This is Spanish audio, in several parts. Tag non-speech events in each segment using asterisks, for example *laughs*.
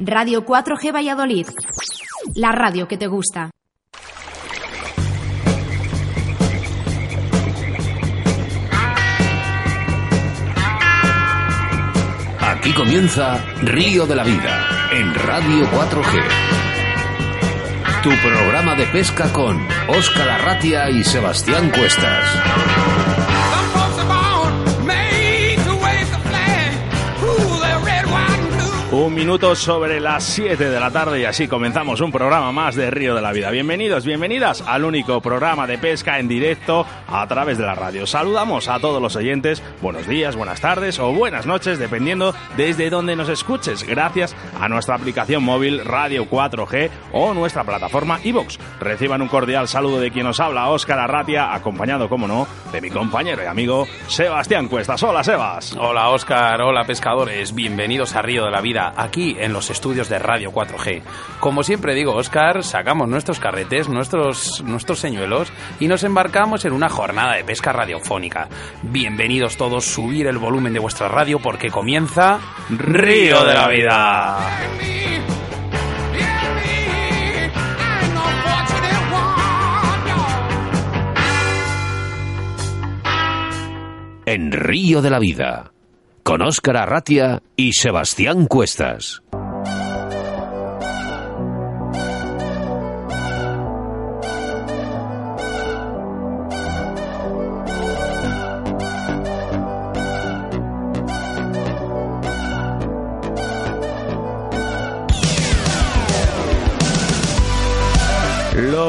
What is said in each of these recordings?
Radio 4G Valladolid. La radio que te gusta. Aquí comienza Río de la Vida en Radio 4G. Tu programa de pesca con Óscar Arratia y Sebastián Cuestas. Un minuto sobre las 7 de la tarde y así comenzamos un programa más de Río de la Vida. Bienvenidos, bienvenidas al único programa de pesca en directo a través de la radio. Saludamos a todos los oyentes, buenos días, buenas tardes o buenas noches, dependiendo desde donde nos escuches, gracias a nuestra aplicación móvil Radio 4G o nuestra plataforma iVox. Reciban un cordial saludo de quien nos habla, Óscar Arratia, acompañado, como no, de mi compañero y amigo Sebastián Cuestas. Hola, Sebas. Hola, Óscar. Hola, pescadores. Bienvenidos a Río de la Vida aquí en los estudios de Radio 4G. Como siempre digo, Oscar, sacamos nuestros carretes, nuestros, nuestros señuelos y nos embarcamos en una jornada de pesca radiofónica. Bienvenidos todos, subir el volumen de vuestra radio porque comienza Río de la Vida. En Río de la Vida con Óscar Arratia y Sebastián Cuestas.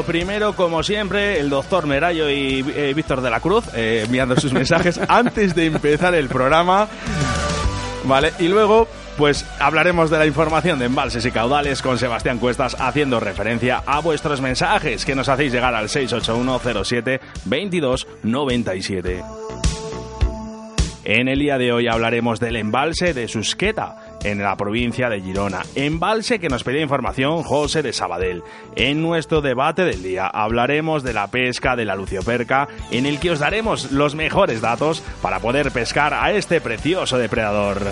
Primero, como siempre, el doctor Merayo y eh, Víctor de la Cruz eh, enviando sus mensajes *laughs* antes de empezar el programa. Vale, y luego, pues hablaremos de la información de embalses y caudales con Sebastián Cuestas haciendo referencia a vuestros mensajes que nos hacéis llegar al 68107 2297. En el día de hoy hablaremos del embalse de Susqueta en la provincia de Girona. Embalse que nos pedía información José de Sabadell. En nuestro debate del día hablaremos de la pesca de la lucioperca, en el que os daremos los mejores datos para poder pescar a este precioso depredador.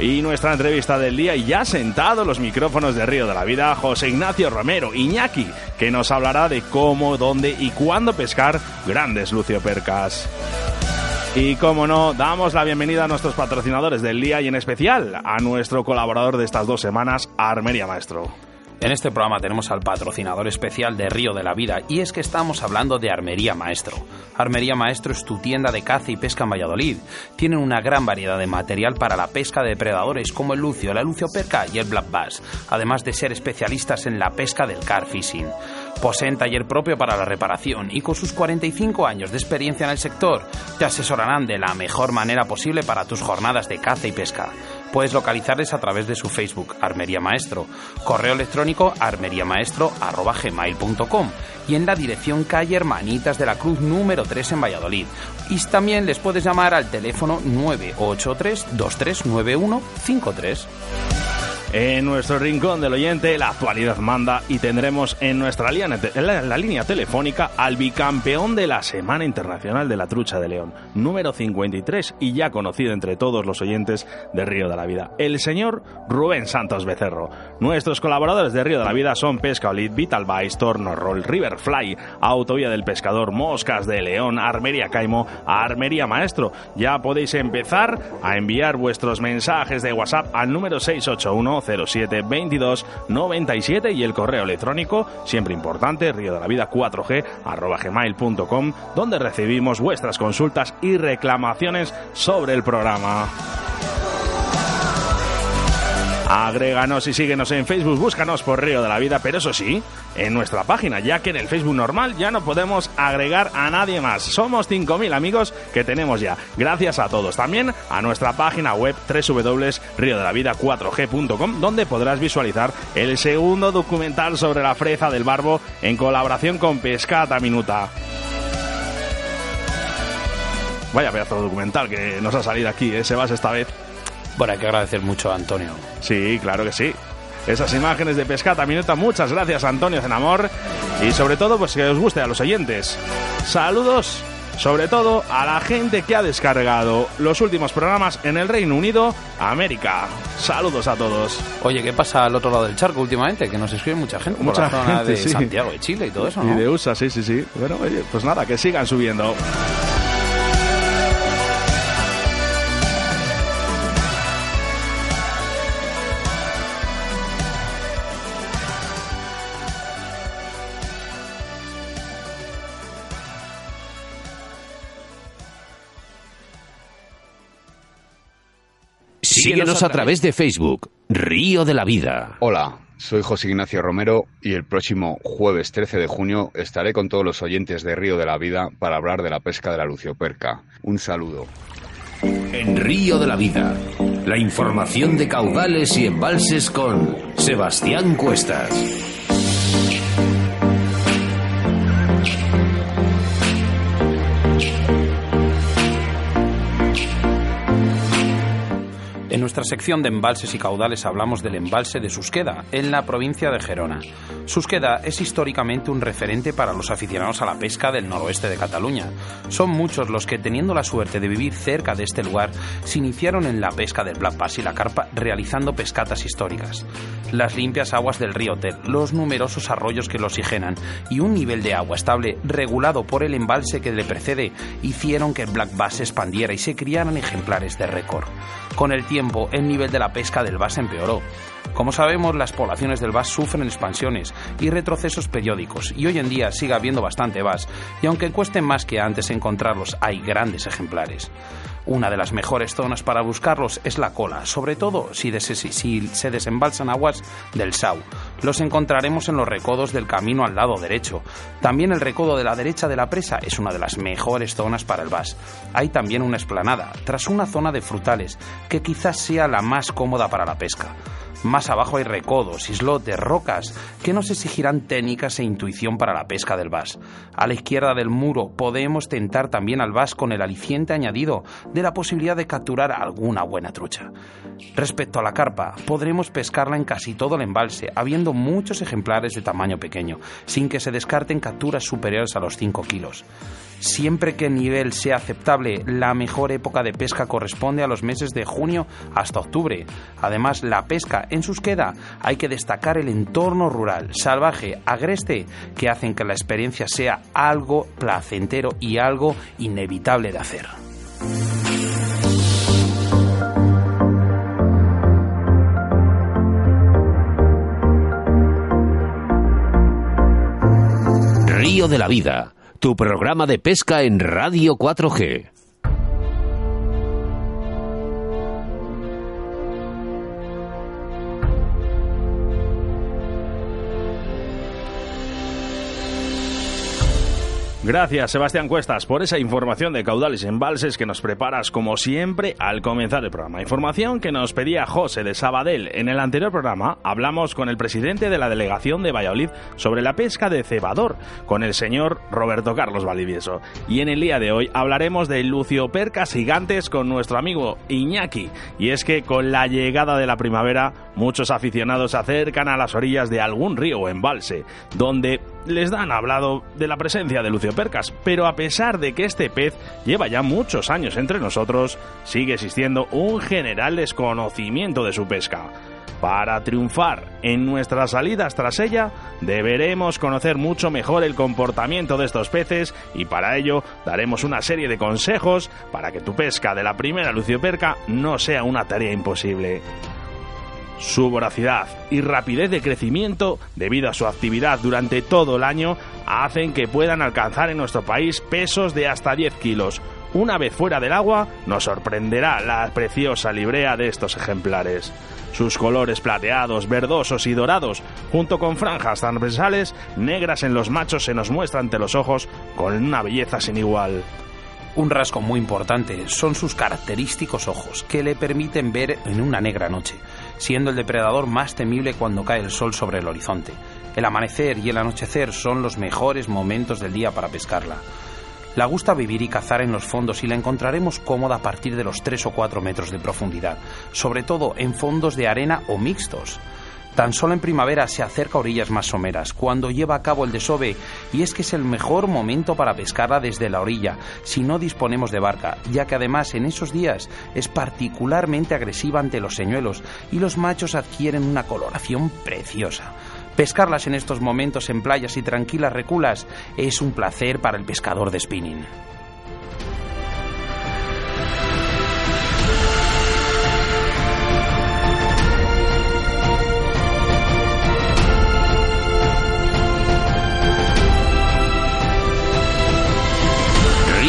Y nuestra entrevista del día, ya sentado los micrófonos de Río de la Vida, José Ignacio Romero Iñaki, que nos hablará de cómo, dónde y cuándo pescar grandes luciopercas. Y como no, damos la bienvenida a nuestros patrocinadores del día y en especial a nuestro colaborador de estas dos semanas, Armeria Maestro. En este programa tenemos al patrocinador especial de Río de la Vida y es que estamos hablando de Armería Maestro. Armería Maestro es tu tienda de caza y pesca en Valladolid. Tienen una gran variedad de material para la pesca de depredadores como el lucio, la lucioperca y el black bass, además de ser especialistas en la pesca del car fishing. Poseen taller propio para la reparación y con sus 45 años de experiencia en el sector te asesorarán de la mejor manera posible para tus jornadas de caza y pesca. Puedes localizarles a través de su Facebook, Armería Maestro, correo electrónico armeriamaestro.gmail.com y en la dirección calle Hermanitas de la Cruz número 3 en Valladolid. Y también les puedes llamar al teléfono 983 239153. En nuestro rincón del oyente, la actualidad manda y tendremos en nuestra línea, la, línea telefónica al bicampeón de la Semana Internacional de la Trucha de León, número 53 y ya conocido entre todos los oyentes de Río de la Vida, el señor Rubén Santos Becerro. Nuestros colaboradores de Río de la Vida son Pesca Olid, Vital Vice, Torno Roll, Riverfly, Autovía del Pescador, Moscas de León, Armería Caimo, Armería Maestro. Ya podéis empezar a enviar vuestros mensajes de WhatsApp al número 681 07 22 97 y el correo electrónico, siempre importante, río de la vida 4G arroba gmail.com, donde recibimos vuestras consultas y reclamaciones sobre el programa. Agréganos y síguenos en Facebook, búscanos por Río de la Vida, pero eso sí, en nuestra página, ya que en el Facebook normal ya no podemos agregar a nadie más. Somos 5.000 amigos que tenemos ya. Gracias a todos. También a nuestra página web www.riodelavida4g.com, donde podrás visualizar el segundo documental sobre la freza del barbo en colaboración con Pescata Minuta. Vaya pedazo de documental que nos ha salido aquí, ¿eh? Sebas, esta vez. Bueno, hay que agradecer mucho a Antonio. Sí, claro que sí. Esas imágenes de pescata minuta, muchas gracias Antonio Zenamor y sobre todo pues que os guste a los oyentes. Saludos sobre todo a la gente que ha descargado los últimos programas en el Reino Unido, América. Saludos a todos. Oye, ¿qué pasa al otro lado del charco últimamente? Que nos escribe mucha gente Mucha por la zona gente, de sí. Santiago de Chile y todo eso, Y de USA, sí, sí, sí. Bueno, oye, pues nada, que sigan subiendo. Síguenos a través de Facebook, Río de la Vida. Hola, soy José Ignacio Romero y el próximo jueves 13 de junio estaré con todos los oyentes de Río de la Vida para hablar de la pesca de la lucioperca. Un saludo. En Río de la Vida, la información de caudales y embalses con Sebastián Cuestas. Nuestra sección de embalses y caudales hablamos del embalse de Susqueda, en la provincia de Gerona. Susqueda es históricamente un referente para los aficionados a la pesca del noroeste de Cataluña. Son muchos los que, teniendo la suerte de vivir cerca de este lugar, se iniciaron en la pesca del black bass y la carpa realizando pescatas históricas. Las limpias aguas del río Ter, los numerosos arroyos que lo oxigenan y un nivel de agua estable regulado por el embalse que le precede hicieron que el black bass se expandiera y se criaran ejemplares de récord. Con el tiempo, el nivel de la pesca del bass empeoró. Como sabemos, las poblaciones del bass sufren expansiones y retrocesos periódicos, y hoy en día sigue habiendo bastante bass, y aunque cueste más que antes encontrarlos, hay grandes ejemplares. Una de las mejores zonas para buscarlos es la cola, sobre todo si, des- si- se desembalsan aguas del Sau. Los encontraremos en los recodos del camino al lado derecho. También el recodo de la derecha de la presa es una de las mejores zonas para el bass. Hay también una esplanada, tras una zona de frutales, que quizás sea la más cómoda para la pesca. Más abajo hay recodos, islotes, rocas, que nos exigirán técnicas e intuición para la pesca del bass. A la izquierda del muro podemos tentar también al bass con el aliciente añadido de la posibilidad de capturar alguna buena trucha. Respecto a la carpa, podremos pescarla en casi todo el embalse, habiendo muchos ejemplares de tamaño pequeño, sin que se descarten capturas superiores a los 5 kilos. Siempre que el nivel sea aceptable, la mejor época de pesca corresponde a los meses de junio hasta octubre. Además, la pesca en Susqueda hay que destacar el entorno rural, salvaje, agreste, que hacen que la experiencia sea algo placentero y algo inevitable de hacer. Río de la Vida, tu programa de pesca en Radio 4G. Gracias, Sebastián Cuestas, por esa información de caudales y embalses que nos preparas, como siempre, al comenzar el programa. Información que nos pedía José de Sabadell. En el anterior programa hablamos con el presidente de la delegación de Valladolid sobre la pesca de cebador, con el señor Roberto Carlos Valdivieso. Y en el día de hoy hablaremos de luciopercas gigantes con nuestro amigo Iñaki. Y es que con la llegada de la primavera, muchos aficionados se acercan a las orillas de algún río o embalse, donde les dan hablado de la presencia de luciopercas, pero a pesar de que este pez lleva ya muchos años entre nosotros, sigue existiendo un general desconocimiento de su pesca. Para triunfar en nuestras salidas tras ella, deberemos conocer mucho mejor el comportamiento de estos peces y para ello daremos una serie de consejos para que tu pesca de la primera lucioperca no sea una tarea imposible. Su voracidad y rapidez de crecimiento, debido a su actividad durante todo el año, hacen que puedan alcanzar en nuestro país pesos de hasta 10 kilos. Una vez fuera del agua, nos sorprenderá la preciosa librea de estos ejemplares. Sus colores plateados, verdosos y dorados, junto con franjas transversales negras en los machos, se nos muestra ante los ojos con una belleza sin igual. Un rasgo muy importante son sus característicos ojos, que le permiten ver en una negra noche, siendo el depredador más temible cuando cae el sol sobre el horizonte. El amanecer y el anochecer son los mejores momentos del día para pescarla. La gusta vivir y cazar en los fondos y la encontraremos cómoda a partir de los 3 o 4 metros de profundidad, sobre todo en fondos de arena o mixtos. Tan solo en primavera se acerca a orillas más someras, cuando lleva a cabo el desove, y es que es el mejor momento para pescarla desde la orilla, si no disponemos de barca, ya que además en esos días es particularmente agresiva ante los señuelos y los machos adquieren una coloración preciosa. Pescarlas en estos momentos en playas y tranquilas reculas es un placer para el pescador de spinning.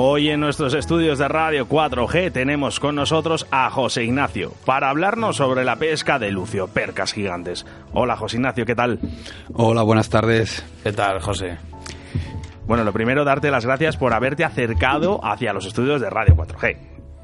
Hoy en nuestros estudios de Radio 4G tenemos con nosotros a José Ignacio para hablarnos sobre la pesca de lucio percas gigantes. Hola José Ignacio, ¿qué tal? Hola, buenas tardes. ¿Qué tal, José? Bueno, lo primero, darte las gracias por haberte acercado hacia los estudios de Radio 4G.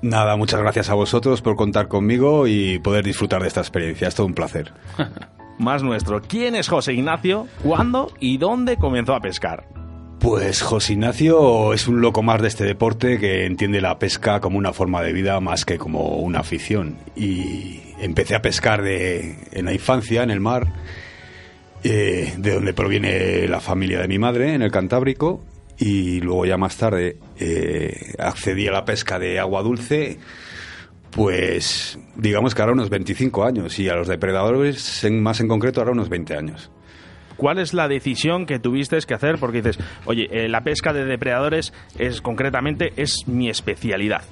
Nada, muchas gracias a vosotros por contar conmigo y poder disfrutar de esta experiencia. Es todo un placer. *laughs* Más nuestro, ¿quién es José Ignacio? ¿Cuándo y dónde comenzó a pescar? Pues José Ignacio es un loco más de este deporte que entiende la pesca como una forma de vida más que como una afición. Y empecé a pescar de, en la infancia, en el mar, eh, de donde proviene la familia de mi madre, en el Cantábrico, y luego ya más tarde eh, accedí a la pesca de agua dulce, pues digamos que ahora unos 25 años, y a los depredadores en- más en concreto ahora unos 20 años. ¿Cuál es la decisión que tuviste que hacer? Porque dices, oye, eh, la pesca de depredadores es concretamente es mi especialidad.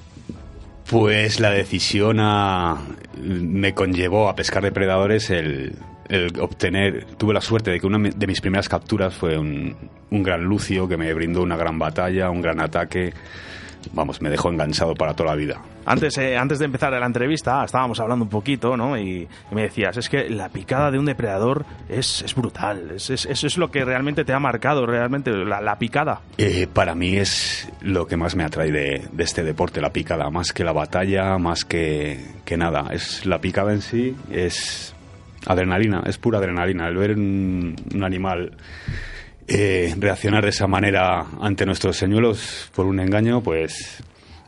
Pues la decisión a- me conllevó a pescar depredadores el, el obtener, tuve la suerte de que una de mis primeras capturas fue un, un gran lucio que me brindó una gran batalla, un gran ataque, vamos, me dejó enganchado para toda la vida. Antes, eh, antes de empezar la entrevista estábamos hablando un poquito, ¿no? Y, y me decías, es que la picada de un depredador es, es brutal, es, es- eso es lo que realmente te ha marcado, realmente, la, la picada. Eh, para mí es lo que más me atrae de, de este deporte, la picada, más que la batalla, más que, que nada. Es la picada en sí, es adrenalina, es pura adrenalina. El ver un, un animal eh, reaccionar de esa manera ante nuestros señuelos por un engaño, pues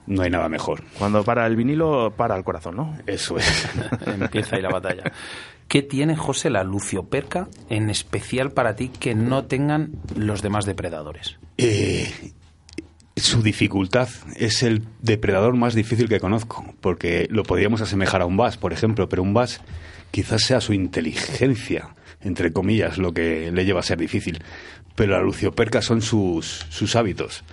no hay nada mejor. Cuando para el vinilo, para el corazón, ¿no? Eso es. *laughs* Empieza ahí la batalla. ¿Qué tiene, José, la lucioperca en especial para ti que no tengan los demás depredadores? Eh, su dificultad es el depredador más difícil que conozco, porque lo podríamos asemejar a un vas, por ejemplo, pero un vas quizás sea su inteligencia, entre comillas, lo que le lleva a ser difícil. Pero la lucioperca son sus, sus hábitos.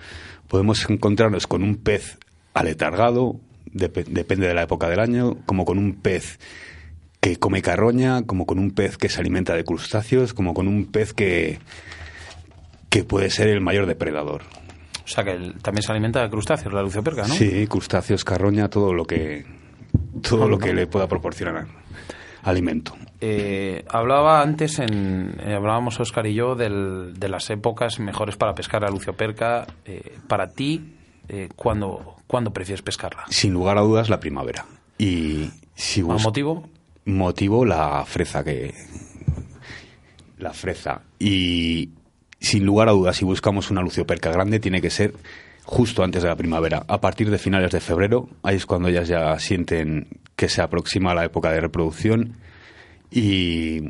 Podemos encontrarnos con un pez aletargado, dep- depende de la época del año, como con un pez que come carroña, como con un pez que se alimenta de crustáceos, como con un pez que, que puede ser el mayor depredador. O sea, que el- también se alimenta de crustáceos, la lucioperca, ¿no? Sí, crustáceos, carroña, todo lo que todo lo que le pueda proporcionar alimento. Eh, hablaba antes, en, eh, hablábamos Oscar y yo, del- de las épocas mejores para pescar la lucioperca. Eh, para ti, eh, ¿cuándo, cuándo prefieres pescarla? Sin lugar a dudas la primavera. Y si ¿Al bus- motivo? motivo la freza que la freza y sin lugar a dudas si buscamos una lucioperca grande tiene que ser justo antes de la primavera a partir de finales de febrero ahí es cuando ellas ya sienten que se aproxima la época de reproducción y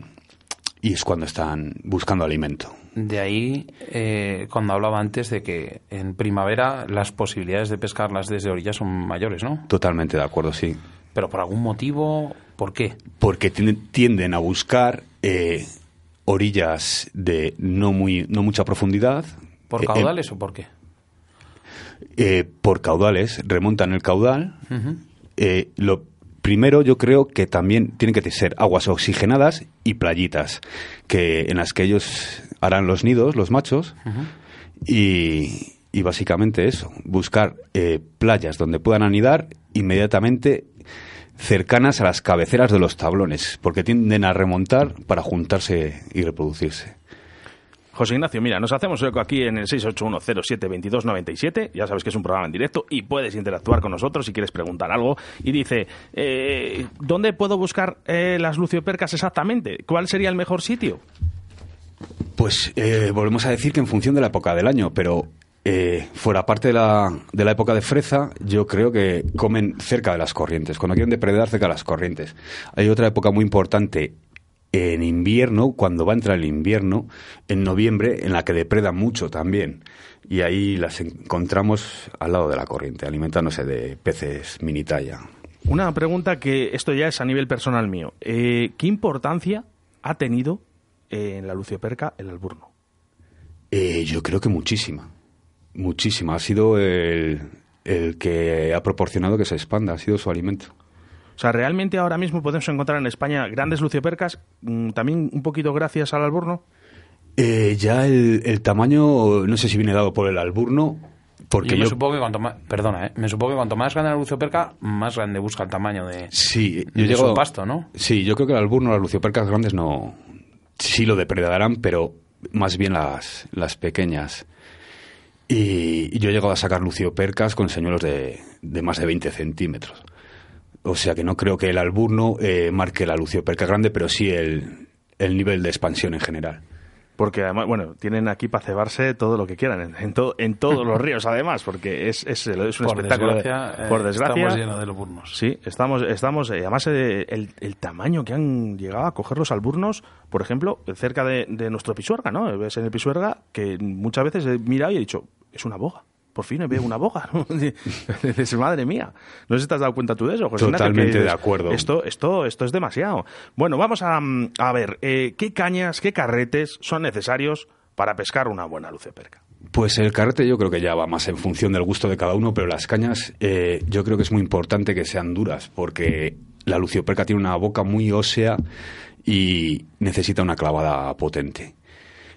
y es cuando están buscando alimento De ahí, eh, cuando hablaba antes de que en primavera las posibilidades de pescarlas desde orillas son mayores, ¿no? totalmente de acuerdo sí Pero por algún motivo, ¿por qué? porque tienden- tienden a buscar eh, orillas de no muy no mucha profundidad ¿Por Eh, caudales o por qué? Eh, por caudales, remontan el caudal. Eh, lo primero, yo creo que también tienen que ser aguas oxigenadas y playitas, que en las que ellos harán los nidos, los machos, y, y básicamente eso, buscar eh, playas donde puedan anidar inmediatamente cercanas a las cabeceras de los tablones, porque tienden a remontar para juntarse y reproducirse. José Ignacio, mira, nos hacemos eco aquí en el 681072297, ya sabes que es un programa en directo y puedes interactuar con nosotros si quieres preguntar algo. Y dice, eh, ¿dónde puedo buscar eh, las luciopercas exactamente? ¿Cuál sería el mejor sitio? Pues eh, volvemos a decir que en función de la época del año, pero eh, fuera parte de la, de la época de freza, yo creo que comen cerca de las corrientes, cuando quieren depredar cerca de las corrientes. Hay otra época muy importante en invierno, cuando va a entrar el invierno, en noviembre, en la que depredan mucho también. Y ahí las encontramos al lado de la corriente, alimentándose de peces mini talla. Una pregunta que esto ya es a nivel personal mío. Eh, ¿Qué importancia ha tenido eh, en la lucioperca el alburno? Eh, yo creo que muchísima, muchísima. Ha sido el, el que ha proporcionado que se expanda, ha sido su alimento. O sea, realmente ahora mismo podemos encontrar en España grandes luciopercas, mm, también un poquito gracias al alburno. Eh, ya el, el tamaño, no sé si viene dado por el alburno, porque yo supongo que cuanto más, perdona, ¿eh? me supongo que cuanto más grande la lucioperca, más grande busca el tamaño de, sí, yo de llego, su pasto, ¿no? Sí, yo creo que el alburno, las luciopercas grandes no, sí lo depredarán, pero más bien las, las pequeñas. Y, y yo he llegado a sacar luciopercas con señuelos de, de más de 20 centímetros. O sea que no creo que el alburno eh, marque la lucioperca grande, pero sí el, el nivel de expansión en general. Porque además, bueno, tienen aquí para cebarse todo lo que quieran, en, en, to- en todos los *laughs* ríos además, porque es, es, es un Por espectáculo. desgracia, eh, por desgracia, estamos llenos de alburnos. Sí, estamos, estamos eh, además eh, el, el tamaño que han llegado a coger los alburnos, por ejemplo, cerca de, de nuestro Pisuerga, ¿no? Ves en el Pisuerga que muchas veces he mirado y he dicho, es una boga. Por fin veo una boga. ¿no? *laughs* Dices, madre mía. No sé si te has dado cuenta tú de eso, José Totalmente de acuerdo. Esto, esto, esto es demasiado. Bueno, vamos a, mm, a ver, eh, ¿qué cañas, qué carretes son necesarios para pescar una buena lucioperca? Pues el carrete yo creo que ya va más en función del gusto de cada uno, pero las cañas eh, yo creo que es muy importante que sean duras, porque la lucioperca tiene una boca muy ósea y necesita una clavada potente.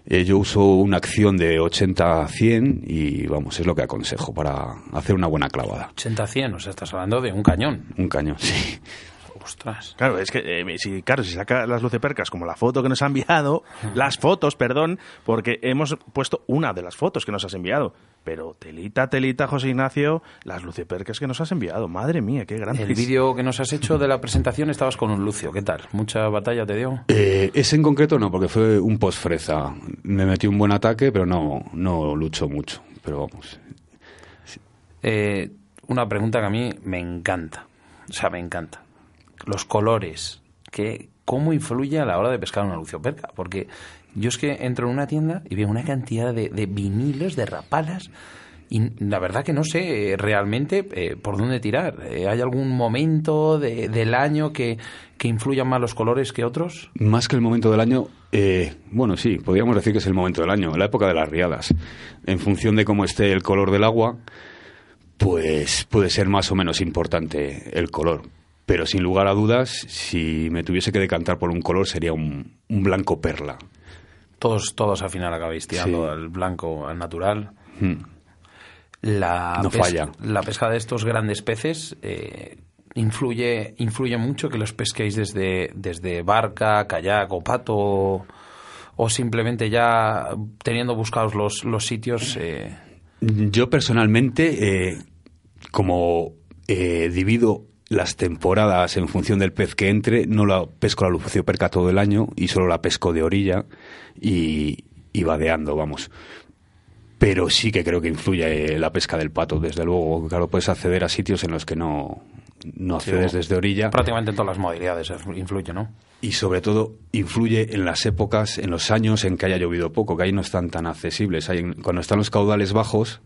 Eh, yo uso una acción de 80 a 100 y vamos, es lo que aconsejo para hacer una buena clavada. 80-100, o sea, estás hablando de un cañón. Un cañón, *laughs* sí. Ostras. Claro, es que eh, si, claro, si saca las lucepercas como la foto que nos ha enviado, *laughs* las fotos, perdón, porque hemos puesto una de las fotos que nos has enviado. Pero telita, telita, José Ignacio, las lucepercas que nos has enviado. Madre mía, qué grande. El vídeo que nos has hecho de la presentación estabas con un Lucio, ¿qué tal? ¿Mucha batalla te dio? Eh, ese en concreto no, porque fue un post-freza. Me metí un buen ataque, pero no, no luchó mucho. Pero vamos, Eh, una pregunta que a mí me encanta. O sea, me encanta. Los colores. Que, ¿Cómo influye a la hora de pescar una lucioperca? Porque yo es que entro en una tienda y veo una cantidad de, vinilos, de rapalas. Y la verdad que no sé eh, realmente eh, por dónde tirar. Eh, ¿Hay algún momento de- del año que, que influyan más los colores que otros? Más que el momento del año, eh, bueno, sí, podríamos decir que es el momento del año, la época de las riadas. En función de cómo esté el color del agua, pues puede ser más o menos importante el color. Pero sin lugar a dudas, si me tuviese que decantar por un color, sería un, un blanco perla. Todos, todos al final acabáis tirando Sí. al blanco, al natural. Hmm. La, No falla. la pesca de estos grandes peces eh, influye, influye mucho que los pesquéis desde, desde barca, kayak o pato o, o simplemente ya teniendo buscados los, los sitios. eh, Yo personalmente, eh, como eh, divido las temporadas en función del pez que entre, no la pesco la lucioperca todo el año y solo la pesco de orilla y, y vadeando, vamos. Pero sí que creo que influye la pesca del pato, desde luego. Claro, puedes acceder a sitios en los que no, no accedes desde orilla. prácticamente en todas las modalidades influye, ¿no? Y sobre todo influye en las épocas, en los años en que haya llovido poco, que ahí no están tan accesibles. Ahí, cuando están los caudales bajos,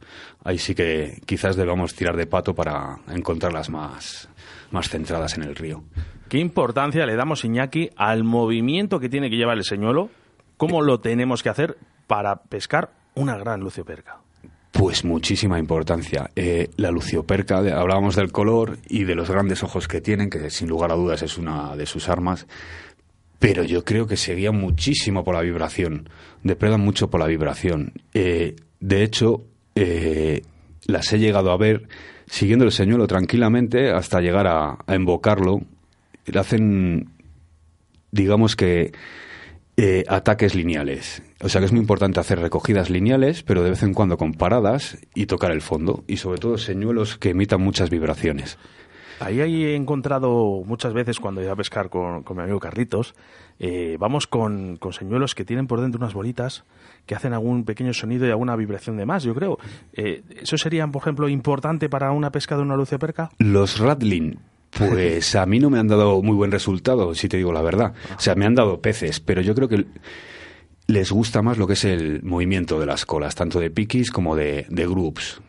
ahí sí que quizás debamos tirar de pato para encontrarlas más, más centradas en el río. ¿Qué importancia le damos, Iñaki, al movimiento que tiene que llevar el señuelo? ¿Cómo lo tenemos que hacer para pescar una gran lucioperca? Pues muchísima importancia. Eh, la lucioperca, hablábamos del color y de los grandes ojos que tienen, que sin lugar a dudas es una de sus armas, pero yo creo que se guían muchísimo por la vibración, depredan mucho por la vibración. Eh, de hecho, eh, las he llegado a ver siguiendo el señuelo tranquilamente hasta llegar a, a invocarlo. Le hacen, digamos que eh, ataques lineales. O sea que es muy importante hacer recogidas lineales, pero de vez en cuando con paradas y tocar el fondo. Y sobre todo señuelos que emitan muchas vibraciones. Ahí he encontrado muchas veces cuando iba a pescar con, mi amigo Carlitos, eh, vamos con, con, señuelos que tienen por dentro unas bolitas que hacen algún pequeño sonido y alguna vibración de más, yo creo. Eh, ¿Eso sería, por ejemplo, importante para una pesca de una lucioperca? Los rattling, pues a mí no me han dado muy buen resultado, si te digo la verdad. O sea, me han dado peces, pero yo creo que les gusta más lo que es el movimiento de las colas, tanto de piquis como de, de groups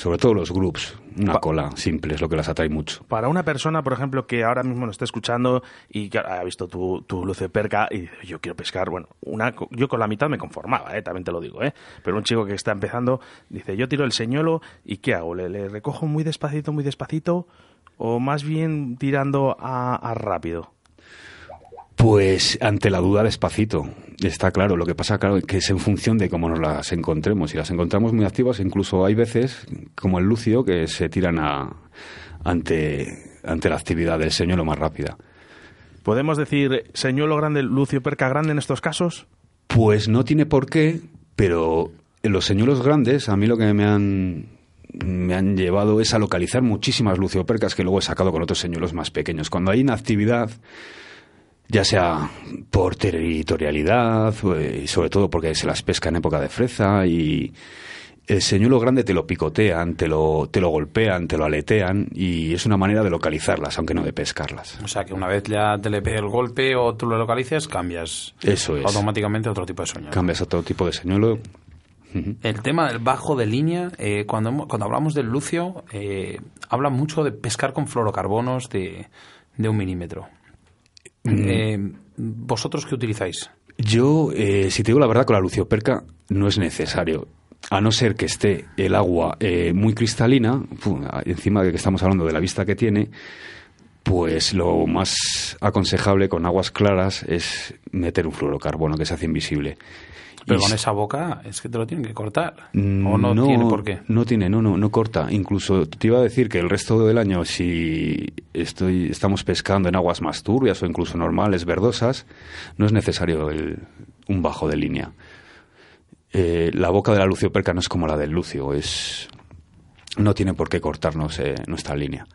sobre todo los groups, una cola simple es lo que las atrae mucho. Para una persona, por ejemplo, que ahora mismo nos está escuchando y que ha visto tu, tu luz de perca y dice, yo quiero pescar, bueno, una, yo con la mitad me conformaba, ¿eh? también te lo digo, ¿eh? pero un chico que está empezando dice, yo tiro el señuelo y ¿qué hago? ¿Le, recojo muy despacito, muy despacito o más bien tirando a rápido? Pues ante la duda despacito, está claro. Lo que pasa, claro, que es en función de cómo nos las encontremos. Si las encontramos muy activas, incluso hay veces, como el lucio, que se tiran a, ante, ante la actividad del señuelo más rápida. ¿Podemos decir señuelo grande, lucio perca grande en estos casos? Pues no tiene por qué, pero en los señuelos grandes, a mí lo que me han me han llevado es a localizar muchísimas luciopercas que luego he sacado con otros señuelos más pequeños. Cuando hay inactividad ya sea por territorialidad eh, y sobre todo porque se las pesca en época de freza y el señuelo grande te lo picotean, te lo, te lo golpean, te lo aletean y es una manera de localizarlas, aunque no de pescarlas. O sea que una vez ya te le pegue el golpe o tú lo localices, cambias Eso es. automáticamente a otro tipo de señuelo. Cambias a otro tipo de señuelo. El tema del bajo de línea, eh, cuando, cuando hablamos del lucio, eh, habla mucho de pescar con fluorocarbonos de, de un milímetro. Eh, ¿Vosotros qué utilizáis? Yo, eh, si te digo la verdad, con la lucioperca no es necesario. A no ser que esté el agua eh, muy cristalina, encima de que estamos hablando de la vista que tiene, pues lo más aconsejable con aguas claras es meter un fluorocarbono que se hace invisible. Pero con esa boca es que te lo tienen que cortar. ¿O no, tiene por qué? No tiene, no, no, no corta. Incluso te iba a decir que el resto del año, si estoy, estamos pescando en aguas más turbias o incluso normales, verdosas, no es necesario un bajo de línea. Eh, la boca de la lucioperca no es como la del lucio, es, no tiene por qué cortarnos eh, nuestra línea.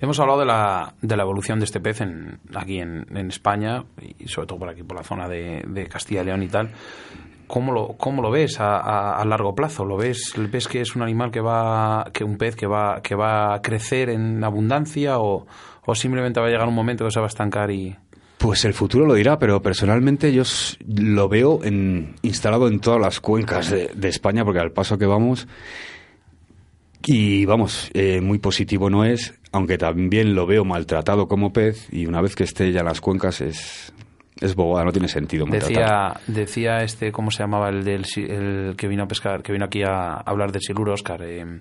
Hemos hablado de la, de la evolución de este pez en, aquí en, España y sobre todo por aquí, por la zona de, Castilla y León y tal. ¿Cómo lo, cómo lo ves a, largo plazo? ¿Lo ves, ves que es un animal que va, que un pez que va, que va a crecer en abundancia o, simplemente va a llegar un momento que se va a estancar y, pues el futuro lo dirá, pero personalmente yo lo veo en, instalado en todas las cuencas de, de, España, porque al paso que vamos y vamos, eh, muy positivo no es, aunque también lo veo maltratado como pez y una vez que esté ya en las cuencas es, es bobada, no tiene sentido decía decía este cómo se llamaba el del el que vino a pescar que vino aquí a hablar de siluro Oscar eh,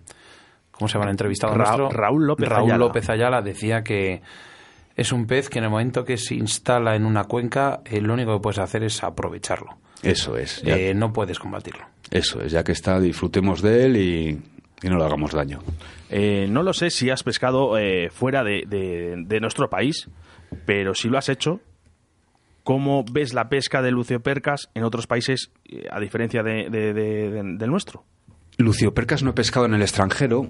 cómo se llama el entrevistado Raúl López Raúl Ayala. López Ayala decía que es un pez que en el momento que se instala en una cuenca eh, lo único que puedes hacer es aprovecharlo. Eso es no puedes combatirlo. Eso es ya que está disfrutemos de él y y no le hagamos daño. Eh, no lo sé si has pescado eh, fuera de, nuestro país, pero si lo has hecho, ¿cómo ves la pesca de luciopercas en otros países eh, a diferencia de, del nuestro? Luciopercas no he pescado en el extranjero,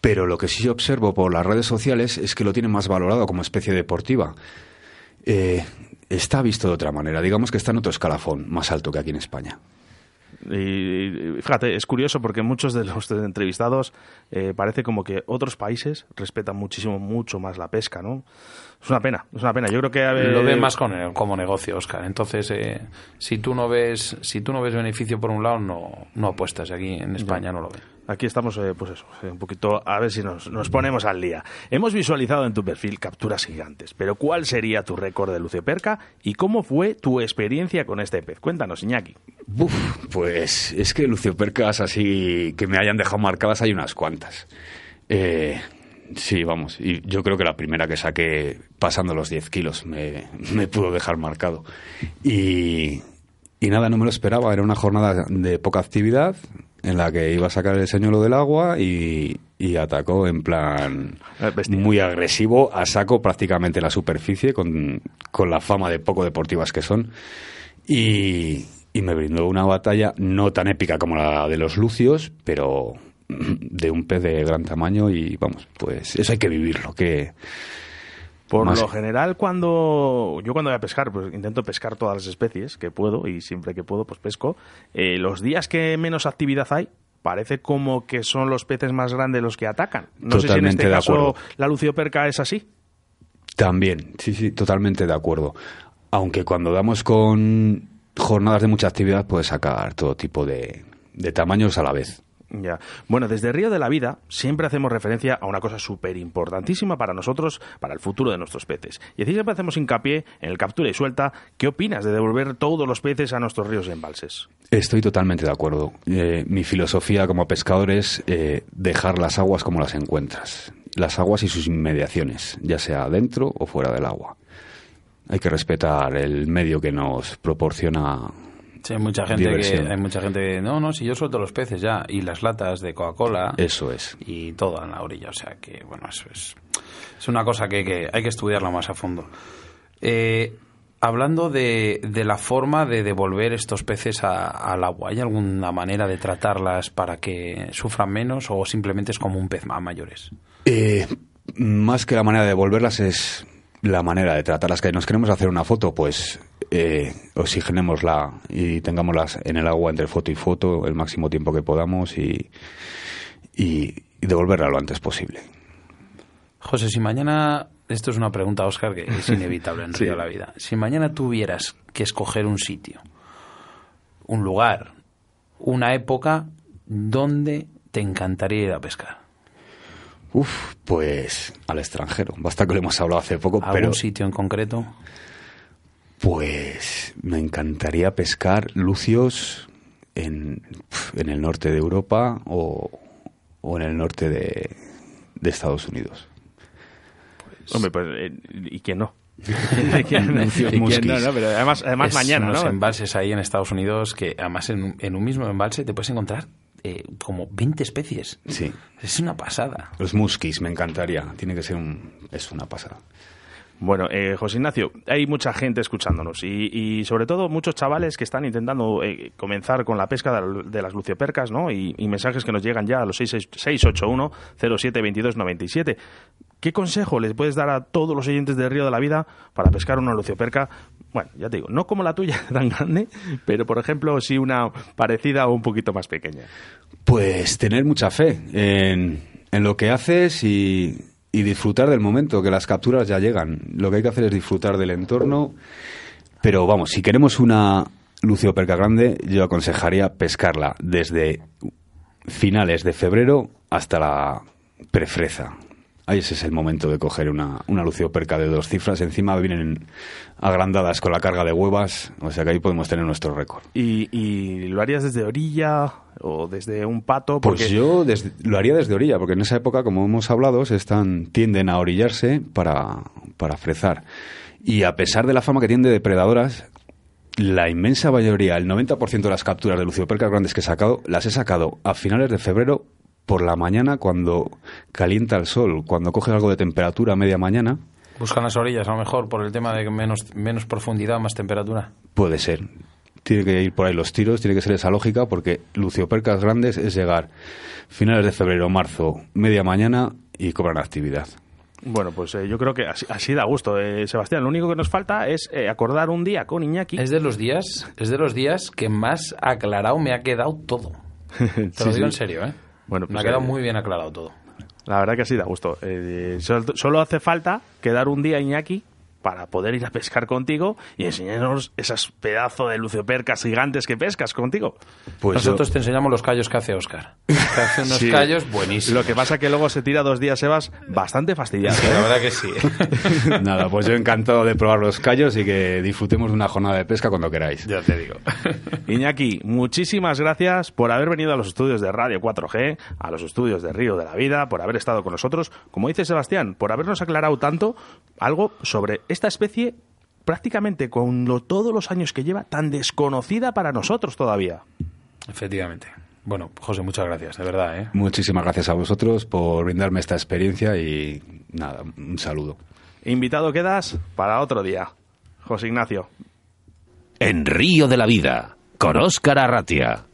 pero lo que sí observo por las redes sociales es que lo tienen más valorado como especie deportiva. está visto de otra manera, digamos que está en otro escalafón más alto que aquí en España. Y, fíjate, es curioso porque muchos de los entrevistados eh, parece como que otros países respetan muchísimo, mucho más la pesca, ¿no? Es una pena, es una pena. Yo creo que lo ven más como negocio, Oscar. Entonces, eh, si tú no ves, si tú no ves beneficio por un lado, no, no apuestas. Aquí en España no lo ven. Aquí estamos, eh, pues eso, un poquito a ver si nos, ponemos al día. Hemos visualizado en tu perfil capturas gigantes, pero ¿cuál sería tu récord de lucio perca y cómo fue tu experiencia con este pez? Cuéntanos, Iñaki. pues es que luciopercas así que me hayan dejado marcadas hay unas cuantas. Eh, Sí, vamos. Y yo creo que la primera que saqué pasando los 10 kilos me, pudo dejar marcado. Y, nada, no me lo esperaba. Era una jornada de poca actividad en la que iba a sacar el señuelo del agua y, y atacó en plan bestia. muy agresivo, a saco prácticamente la superficie, con, con la fama de poco deportivas que son. Y, y me brindó una batalla no tan épica como la de los Lucios, pero de un pez de gran tamaño y vamos, pues eso hay que vivirlo, que Por Más- lo general, cuando yo cuando voy a pescar, pues intento pescar todas las especies que puedo y siempre que puedo, pues pesco. Eh, los días que menos actividad hay, parece como que son los peces más grandes los que atacan. No sé si en este caso acuerdo. la lucioperca es así. También, sí, sí, totalmente de acuerdo. Aunque cuando damos con jornadas de mucha actividad, puedes sacar todo tipo de, de tamaños a la vez. Ya. Bueno, desde Río de la Vida siempre hacemos referencia a una cosa súper importantísima para nosotros, para el futuro de nuestros peces. Y así siempre hacemos hincapié en el captura y suelta. ¿Qué opinas de devolver todos los peces a nuestros ríos y embalses? Estoy totalmente de acuerdo. Eh, mi filosofía como pescador es eh, dejar las aguas como las encuentras. Las aguas y sus inmediaciones, ya sea dentro o fuera del agua. Hay que respetar el medio que nos proporciona Sí, hay mucha gente Diversión. que hay mucha gente que no, no, si yo suelto los peces ya y las latas de Coca-Cola Eso es. y todo en la orilla, o sea que bueno, eso es es una cosa que, que hay que estudiarla más a fondo. Eh, hablando de, de la forma de devolver estos peces a- al agua, ¿hay alguna manera de tratarlas para que sufran menos o simplemente es como un pez más mayores? Eh, más que la manera de devolverlas es la manera de tratarlas. Que nos queremos hacer una foto, pues eh, oxigenémosla y tengámoslas en el agua entre foto y foto el máximo tiempo que podamos y, y, y devolverla lo antes posible. José, si mañana, esto es una pregunta, Oscar, que es inevitable en *laughs* Río de la Vida. Si mañana tuvieras que escoger un sitio, un lugar, una época, ¿dónde te encantaría ir a pescar? Uf, pues al extranjero. Basta que lo hemos hablado hace poco, ¿Algún pero sitio en concreto? pues me encantaría pescar lucios en, en el norte de Europa o, o en el norte de, de Estados Unidos. Hombre, pues, eh, ¿y quién no? Además, además Es mañana, ¿no? embalses ahí en Estados Unidos que además en, en un mismo embalse te puedes encontrar eh, como 20 especies. Sí. Es una pasada. Los muskis, me encantaría. Tiene que ser un... Es una pasada. Bueno, eh, José Ignacio, hay mucha gente escuchándonos y, y sobre todo muchos chavales que están intentando eh, comenzar con la pesca de, la- de las luciopercas, ¿no? Y, y mensajes que nos llegan ya a los 681 07 22 97. ¿Qué consejo les puedes dar a todos los oyentes de Río de la Vida para pescar una lucioperca? Bueno, ya te digo, no como la tuya *laughs* tan grande, pero por ejemplo, sí una parecida o un poquito más pequeña. Pues tener mucha fe en, en lo que haces y, y disfrutar del momento, que las capturas ya llegan. Lo que hay que hacer es disfrutar del entorno. Pero vamos, si queremos una lucioperca grande, yo aconsejaría pescarla desde finales de febrero hasta la prefreza. Ahí ese es el momento de coger una, una lucioperca de dos cifras. Encima vienen agrandadas con la carga de huevas, o sea que ahí podemos tener nuestro récord. ¿Y, y lo harías desde orilla o desde un pato? Porque Pues yo desde- lo haría desde orilla, porque en esa época, como hemos hablado, se están, tienden a orillarse para, para frezar. Y a pesar de la fama que tienen de depredadoras, la inmensa mayoría, el 90% de las capturas de luciopercas grandes que he sacado, las he sacado a finales de febrero por la mañana cuando calienta el sol, cuando coge algo de temperatura a media mañana, Buscan las orillas, a lo mejor, por el tema de que menos, menos profundidad, más temperatura. puede ser. Tiene que ir por ahí los tiros, tiene que ser esa lógica, porque luciopercas grandes es llegar finales de febrero, marzo, media mañana y cobran actividad. Bueno, pues eh, yo creo que así, así da gusto, eh, Sebastián. Lo único que nos falta es eh, acordar un día con Iñaki. Es de los días, es de los días que más aclarado me ha quedado todo. *laughs* Te lo digo sí. en serio, ¿eh? Bueno, me pues, ha quedado eh, muy bien aclarado todo. La verdad que así da gusto. Eh, sol- solo hace falta quedar un día, Iñaki, para poder ir a pescar contigo y enseñarnos esas pedazos de luciopercas gigantes que pescas contigo. Pues Nosotros yo- te enseñamos los callos que hace Oscar. *laughs* Que hace unos Sí. callos buenísimos. Lo que pasa que luego se tira dos días, Sebas, bastante fastidiado. ¿eh? La verdad que sí. *laughs* Nada, pues yo encantado de probar los callos y que disfrutemos de una jornada de pesca cuando queráis. ya te digo. *laughs* Iñaki, muchísimas gracias por haber venido a los estudios de Radio 4G, a los estudios de Río de la Vida, por haber estado con nosotros. Como dice Sebastián, por habernos aclarado tanto algo sobre esta especie prácticamente con lo- todos los años que lleva tan desconocida para nosotros todavía. Efectivamente. Bueno, José, muchas gracias, de verdad. ¿eh? Muchísimas gracias a vosotros por brindarme esta experiencia y nada, un saludo. Invitado quedas para otro día. José Ignacio. En Río de la Vida, con Óscar Arratia.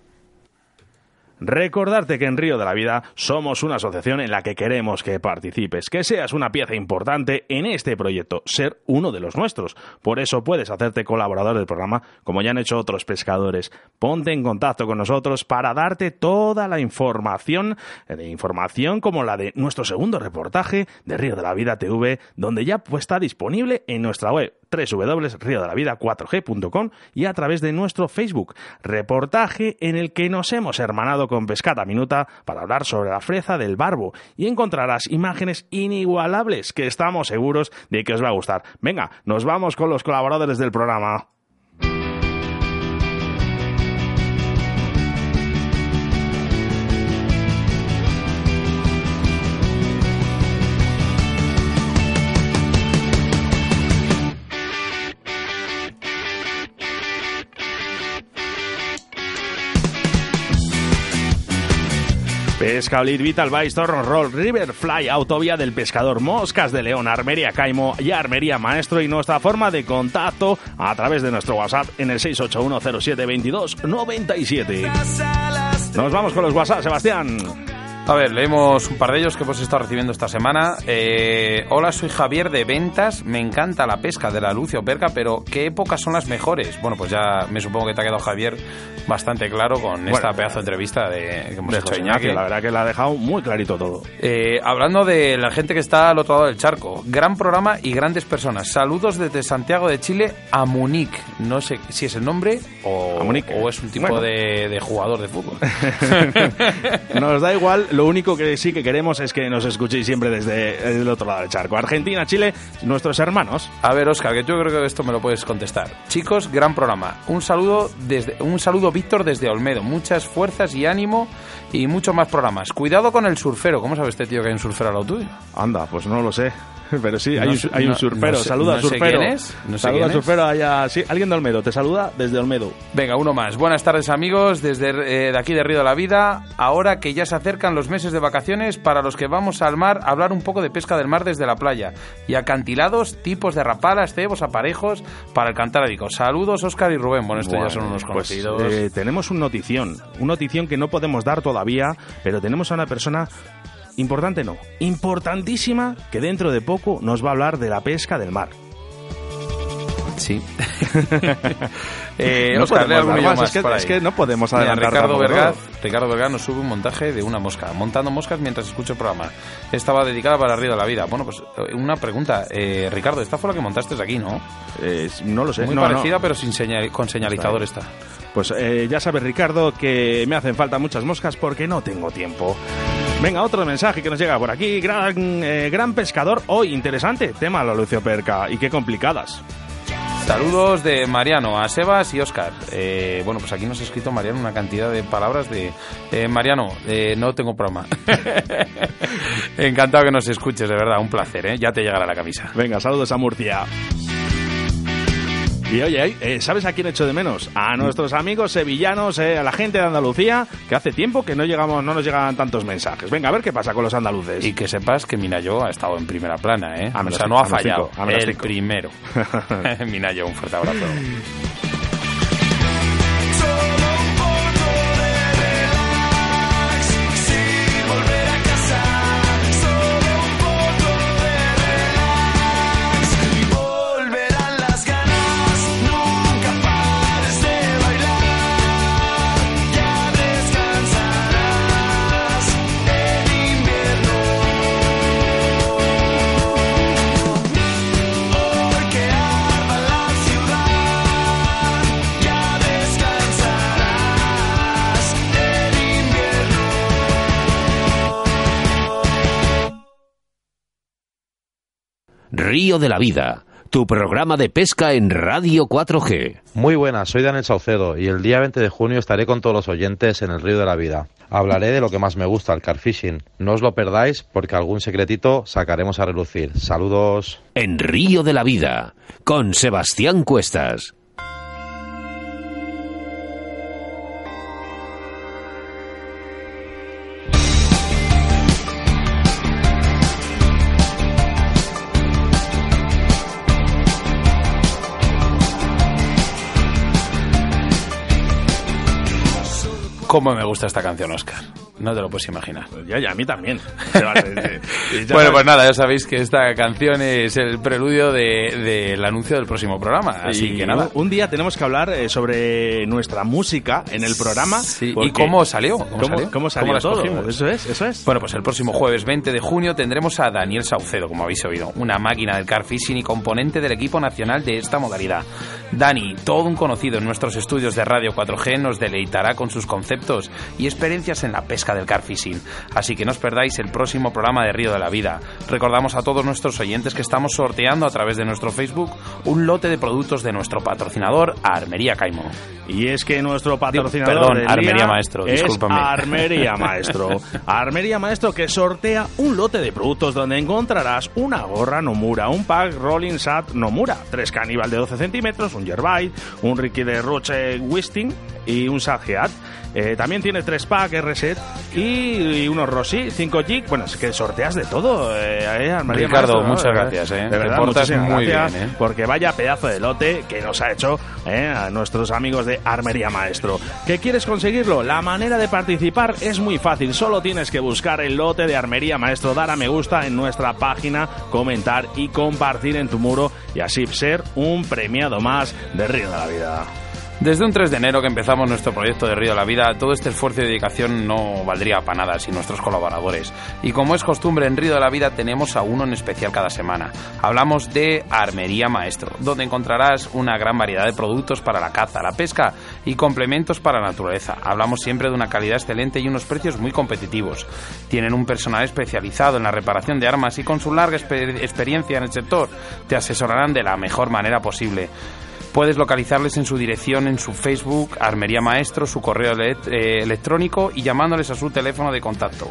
Recordarte que en Río de la Vida somos una asociación en la que queremos que participes, que seas una pieza importante en este proyecto, ser uno de los nuestros. Por eso puedes hacerte colaborador del programa, como ya han hecho otros pescadores. Ponte en contacto con nosotros para darte toda la información, de información como la de nuestro segundo reportaje de Río de la Vida TV, donde ya está disponible en nuestra web www.riodelavida4g.com y a través de nuestro Facebook. Reportaje en el que nos hemos hermanado con Pescata Minuta para hablar sobre la freza del barbo y encontrarás imágenes inigualables que estamos seguros de que os va a gustar. Venga, nos vamos con los colaboradores del programa. Pescaolid, Vital Vice, Torron Roll, Riverfly, Autovía del Pescador, Moscas de León, Armería Caimo y Armería Maestro y nuestra forma de contacto a través de nuestro WhatsApp en el 681072297. Nos vamos con los WhatsApp, Sebastián. A ver, leemos un par de ellos que hemos estado recibiendo esta semana. Eh, hola, soy Javier de Ventas. Me encanta la pesca de la Lucio Perca, pero ¿qué épocas son las mejores? Bueno, pues ya me supongo que te ha quedado Javier bastante claro con esta pedazo de entrevista de, que hemos De hecho Iñaki, la verdad que la ha dejado muy clarito todo. Eh, hablando de la gente que está al otro lado del charco, gran programa y grandes personas. Saludos desde Santiago de Chile a Munique. No sé si es el nombre o, es un tipo Bueno. de, de jugador de fútbol. *laughs* *laughs* Nos da igual, lo único que sí que queremos es que nos escuchéis siempre desde el otro lado del charco. Argentina, Chile, nuestros hermanos. A ver, Oscar, que yo creo que esto me lo puedes contestar. Chicos, gran programa. Un saludo desde un saludo Víctor desde Olmedo. Muchas fuerzas y ánimo y muchos más programas. Cuidado con el surfero. ¿Cómo sabe este tío que hay un surfero al lado tuyo? Anda, pues no lo sé. *laughs* Pero sí, hay, No un, hay un surfero. no sé- saluda sé surfero. quién es, no sé saluda quién es. surfero allá. Sí, alguien de Olmedo. Te saluda desde Olmedo. Venga, uno más. Buenas tardes, amigos, desde eh, de aquí de Río de la Vida. Ahora que ya se acercan los meses de vacaciones, para los que vamos al mar, a hablar un poco de pesca del mar desde la playa. Y acantilados, tipos de rapalas, cebos, aparejos para el cantábrico. Saludos, Oscar y Rubén. Bueno, estos ya son unos Pues, conocidos. eh, tenemos un notición. Un notición que no podemos dar todavía, pero tenemos a una persona importante, no, importantísima, que dentro de poco nos va a hablar de la pesca del mar. Sí. *laughs* eh, No podemos algún dar hilo más, más es que- por ahí. es que no podemos Mira, adelantar Ricardo Vergaz. Ricardo Vergaz nos sube un montaje de una mosca, montando moscas mientras escucho el programa. Estaba dedicada para Río de la Vida. Bueno, pues eh, una pregunta. Eh, Ricardo, esta fue la que montaste aquí, ¿no? Eh, no lo sé. Muy no, no. parecida, pero sin señal- con señalizador esta. Pues eh, ya sabes, Ricardo, que me hacen falta muchas moscas porque no tengo tiempo. Venga, otro mensaje que nos llega por aquí. Gran, eh, gran pescador. Hoy, interesante tema la Lucio Perca. Y qué complicadas. Saludos de Mariano a Sebas y Oscar. Eh, bueno, pues aquí nos ha escrito Mariano una cantidad de palabras de... eh, Mariano, eh, no tengo programa. *laughs* Encantado que nos escuches, de verdad, un placer, ¿eh? Ya te llegará la camisa. Venga, saludos a Murcia. Y oye, eh, ¿sabes a quién echo de menos? A nuestros amigos sevillanos, eh, a la gente de Andalucía, que hace tiempo que no llegamos, no nos llegan tantos mensajes. Venga, a ver qué pasa con los andaluces. Y que sepas que Minayo ha estado en primera plana, ¿eh? Ah, me o sea, no ha fallado. ah, el primero. *laughs* *laughs* Minayo, un fuerte abrazo. Río de la Vida, tu programa de pesca en Radio 4G. Muy buenas, soy Daniel Saucedo y el día 20 de junio estaré con todos los oyentes en el Río de la Vida. Hablaré de lo que más me gusta, el carfishing. No os lo perdáis porque algún secretito sacaremos a relucir. Saludos. En Río de la Vida, con Sebastián Cuestas. ¿Cómo me gusta esta canción, Oscar? No te lo puedes imaginar. Ya, ya, a mí también. *laughs* Bueno, pues nada, ya sabéis que esta canción es el preludio del de, del anuncio del próximo programa. Así Y que nada. Un día tenemos que hablar eh, sobre nuestra música en el programa. Sí, ¿Y cómo salió? ¿Cómo, cómo salió todo? Eso es, eso es. Bueno, pues el próximo jueves 20 de junio tendremos a Daniel Saucedo, como habéis oído, una máquina del car fishing y componente del equipo nacional de esta modalidad. Dani, todo un conocido en nuestros estudios de Radio 4G, nos deleitará con sus conceptos y experiencias en la pesca del car fishing. Así que no os perdáis el próximo programa de Río de la Vida. Recordamos a todos nuestros oyentes que estamos sorteando a través de nuestro Facebook un lote de productos de nuestro patrocinador Armería Caimo. Y es que nuestro patrocinador Perdón, del Armería día Maestro, es discúlpame. Armería *laughs* Maestro. Armería Maestro que sortea un lote de productos donde encontrarás una gorra Nomura, un pack Rolling Sat Nomura, tres caníbal de 12 centímetros, un Yerbite, un Ricky de Roche Wisting y un Sageat. Eh, también tiene tres pack R-Set y, y unos Rossi, 5 Jig. Bueno, es que sorteas de todo. Eh, eh, Ricardo, Maestro, muchas verdad, gracias, eh. De verdad, portas muchísimas muy gracias, bien, eh. porque vaya pedazo de lote que nos ha hecho eh, a nuestros amigos de Armería Maestro. ¿Qué quieres conseguirlo? La manera de participar es muy fácil. Solo tienes que buscar el lote de Armería Maestro, dar a me gusta en nuestra página, comentar y compartir en tu muro y así ser un premiado más de Río de la Vida. Desde un 3 de enero que empezamos nuestro proyecto de Río de la Vida, todo este esfuerzo y dedicación no valdría para nada sin nuestros colaboradores. Y como es costumbre en Río de la Vida, tenemos a uno en especial cada semana. Hablamos de Armería Maestro, donde encontrarás una gran variedad de productos para la caza, la pesca y complementos para la naturaleza. Hablamos siempre de una calidad excelente y unos precios muy competitivos. Tienen un personal especializado en la reparación de armas y con su larga exper- experiencia en el sector te asesorarán de la mejor manera posible. Puedes localizarles en su dirección en su Facebook, Armería Maestro, su correo eh, electrónico y llamándoles a su teléfono de contacto.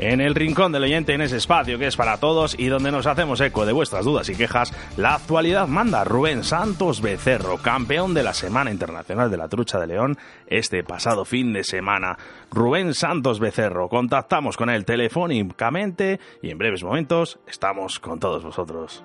En el rincón del oyente, en ese espacio que es para todos y donde nos hacemos eco de vuestras dudas y quejas, la actualidad manda Rubén Santos Becerro, campeón de la Semana Internacional de la Trucha de León este pasado fin de semana. Rubén Santos Becerro, contactamos con él telefónicamente y en breves momentos estamos con todos vosotros.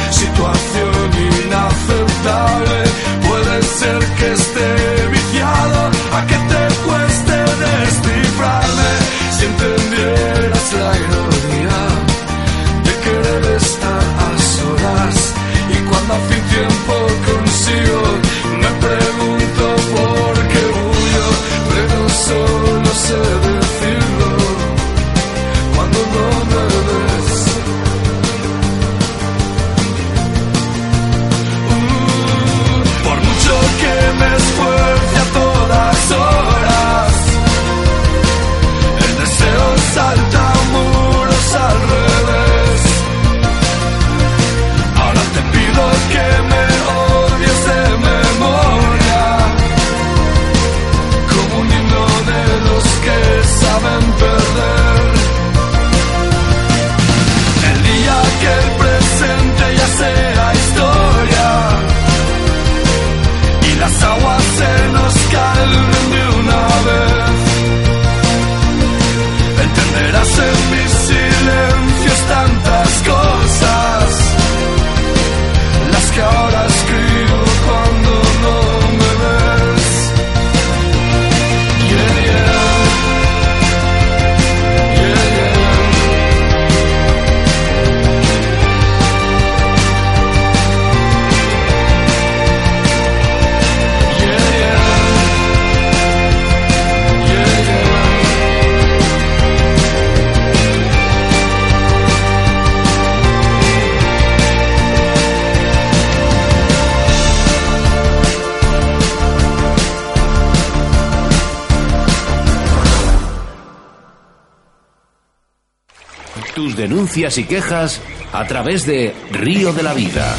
Tus denuncias y quejas a través de Río de la Vida.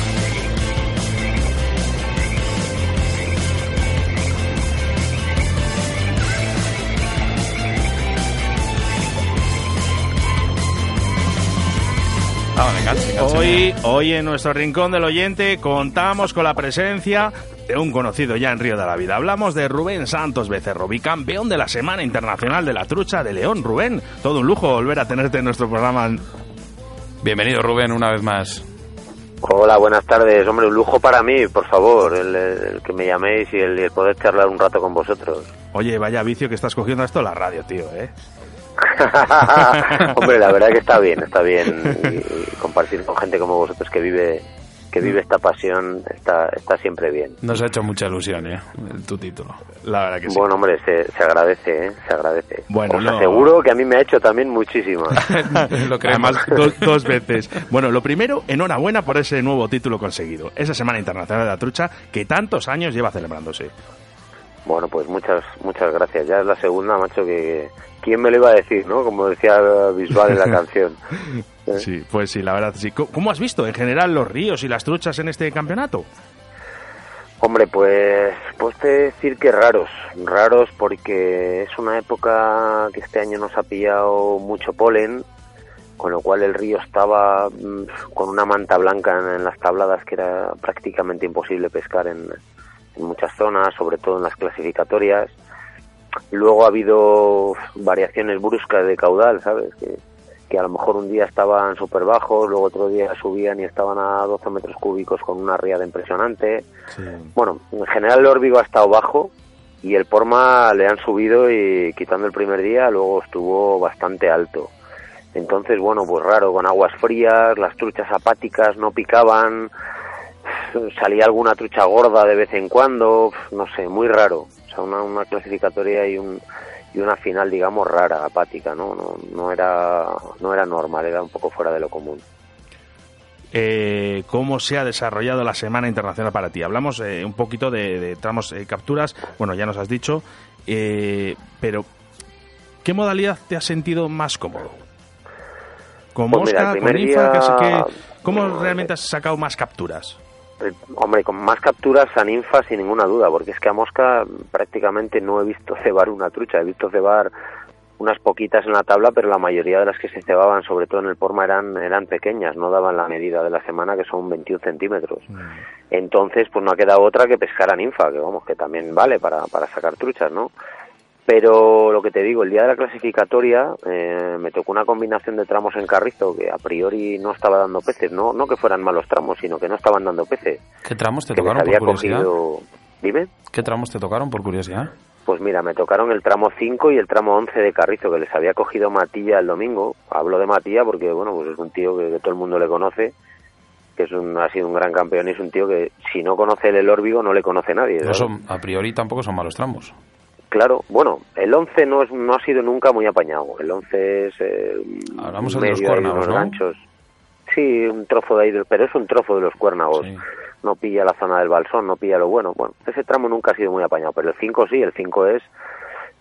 Hoy, hoy en nuestro rincón del oyente contamos con la presencia de un conocido ya en Río de la Vida. Hablamos de Rubén Santos Becerro, bicampeón de la Semana Internacional de la Trucha de León. Rubén, todo un lujo volver a tenerte en nuestro programa. Bienvenido, Rubén, una vez más. Hola, buenas tardes. Hombre, un lujo para mí, por favor, el, el que me llaméis y el, el poder charlar un rato con vosotros. Oye, vaya vicio que estás cogiendo esto la radio, tío, ¿eh? *laughs* Hombre, la verdad que está bien, está bien. Y, y compartir con gente como vosotros que vive que vive esta pasión está, está siempre bien. Nos ha hecho mucha ilusión, ¿eh? Tu título. La verdad que sí. Bueno, hombre, se, se agradece, ¿eh? Se agradece. Bueno, Os no. aseguro que a mí me ha hecho también muchísimo. *laughs* Lo creemos. Además, do- dos veces. Bueno, lo primero, enhorabuena por ese nuevo título conseguido. Esa Semana Internacional de la Trucha que tantos años lleva celebrándose. Bueno, pues muchas muchas gracias. Ya es la segunda, macho, que... ¿Quién me lo iba a decir, no? Como decía Bisbal en la *laughs* canción. ¿Eh? Sí, pues sí, la verdad sí. ¿Cómo- ¿Cómo has visto en general los ríos y las truchas en este campeonato? Hombre, pues, pues te decir que raros, raros porque es una época que este año nos ha pillado mucho polen, con lo cual el río estaba mm, con una manta blanca en, en las tabladas que era prácticamente imposible pescar en, en muchas zonas, sobre todo en las clasificatorias. Luego ha habido variaciones bruscas de caudal, ¿sabes? Que, que a lo mejor un día estaban súper bajos, luego otro día subían y estaban a 12 metros cúbicos con una riada impresionante. Bueno, en general el Órbigo ha estado bajo y el Porma le han subido y quitando el primer día luego estuvo bastante alto. Entonces, bueno, pues raro, con aguas frías, las truchas apáticas no picaban, salía alguna trucha gorda de vez en cuando, no sé, muy raro. O sea, una, una clasificatoria y un y una final, digamos, rara, apática, ¿no? No, no era no era normal, era un poco fuera de lo común. Eh, ¿Cómo se ha desarrollado la Semana Internacional para ti? Hablamos eh, un poquito de, de tramos eh, capturas, bueno, ya nos has dicho, eh, pero ¿qué modalidad te has sentido más cómodo? ¿Con Pues mira, mosca, el con qué? ¿Cómo no, realmente has sacado más capturas? Eh, Hombre, con más capturas a ninfa sin ninguna duda, porque es que a mosca prácticamente no he visto cebar una trucha, he visto cebar unas poquitas en la tabla, pero la mayoría de las que se cebaban, sobre todo en el Porma, eran, eran pequeñas, no daban la medida de la semana, que son 21 centímetros. Entonces, pues no ha quedado otra que pescar a ninfa, que vamos, que también vale para, para sacar truchas, ¿no? Pero lo que te digo, el día de la clasificatoria eh, me tocó una combinación de tramos en carrizo que a priori no estaba dando peces, no, no que fueran malos tramos, sino que no estaban dando peces. ¿Qué tramos te que tocaron había por curiosidad? cogido... Dime. ¿Qué tramos te tocaron por curiosidad? Pues mira, me tocaron el tramo 5 y el tramo 11 de Carrizo, que les había cogido Matilla el domingo. Hablo de Matilla porque, bueno, pues es un tío que, que todo el mundo le conoce, que es un, ha sido un gran campeón y es un tío que si no conoce el Órbigo no le conoce nadie. No son, a priori tampoco son malos tramos. Claro, bueno, el 11 no, es, no ha sido nunca muy apañado. El 11 es eh, Hablamos de los medio unos ¿no? ganchos. Sí, un trozo de ahí, de- pero es un trozo de los cuernagos. Sí. No pilla la zona del balsón, no pilla lo bueno. Bueno, ese tramo nunca ha sido muy apañado, pero el 5 sí, el 5 es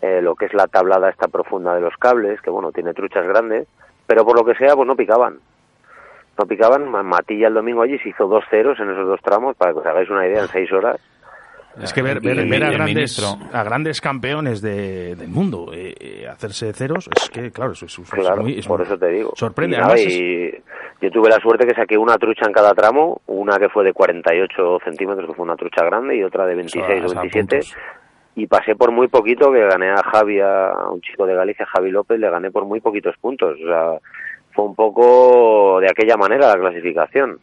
eh, lo que es la tablada esta profunda de los cables, que bueno, tiene truchas grandes, pero por lo que sea, pues no picaban. No picaban, Ma- Matilla el domingo allí se hizo dos ceros en esos dos tramos, para que os hagáis una idea, en seis horas. Es que ver, ver, ver a, grandes, ministro. a grandes campeones de- del mundo eh, eh, hacerse ceros, es que, claro, eso es, es Claro, muy- es por muy- eso te digo. Sorprende. Y Además, es- y yo tuve la suerte que saqué una trucha en cada tramo, una que fue de 48 centímetros, que fue una trucha grande, y otra de 26 Eso, o a 27. puntos. Y pasé por muy poquito, que gané a Javi, a un chico de Galicia, Javi López, le gané por muy poquitos puntos. O sea, fue un poco de aquella manera la clasificación.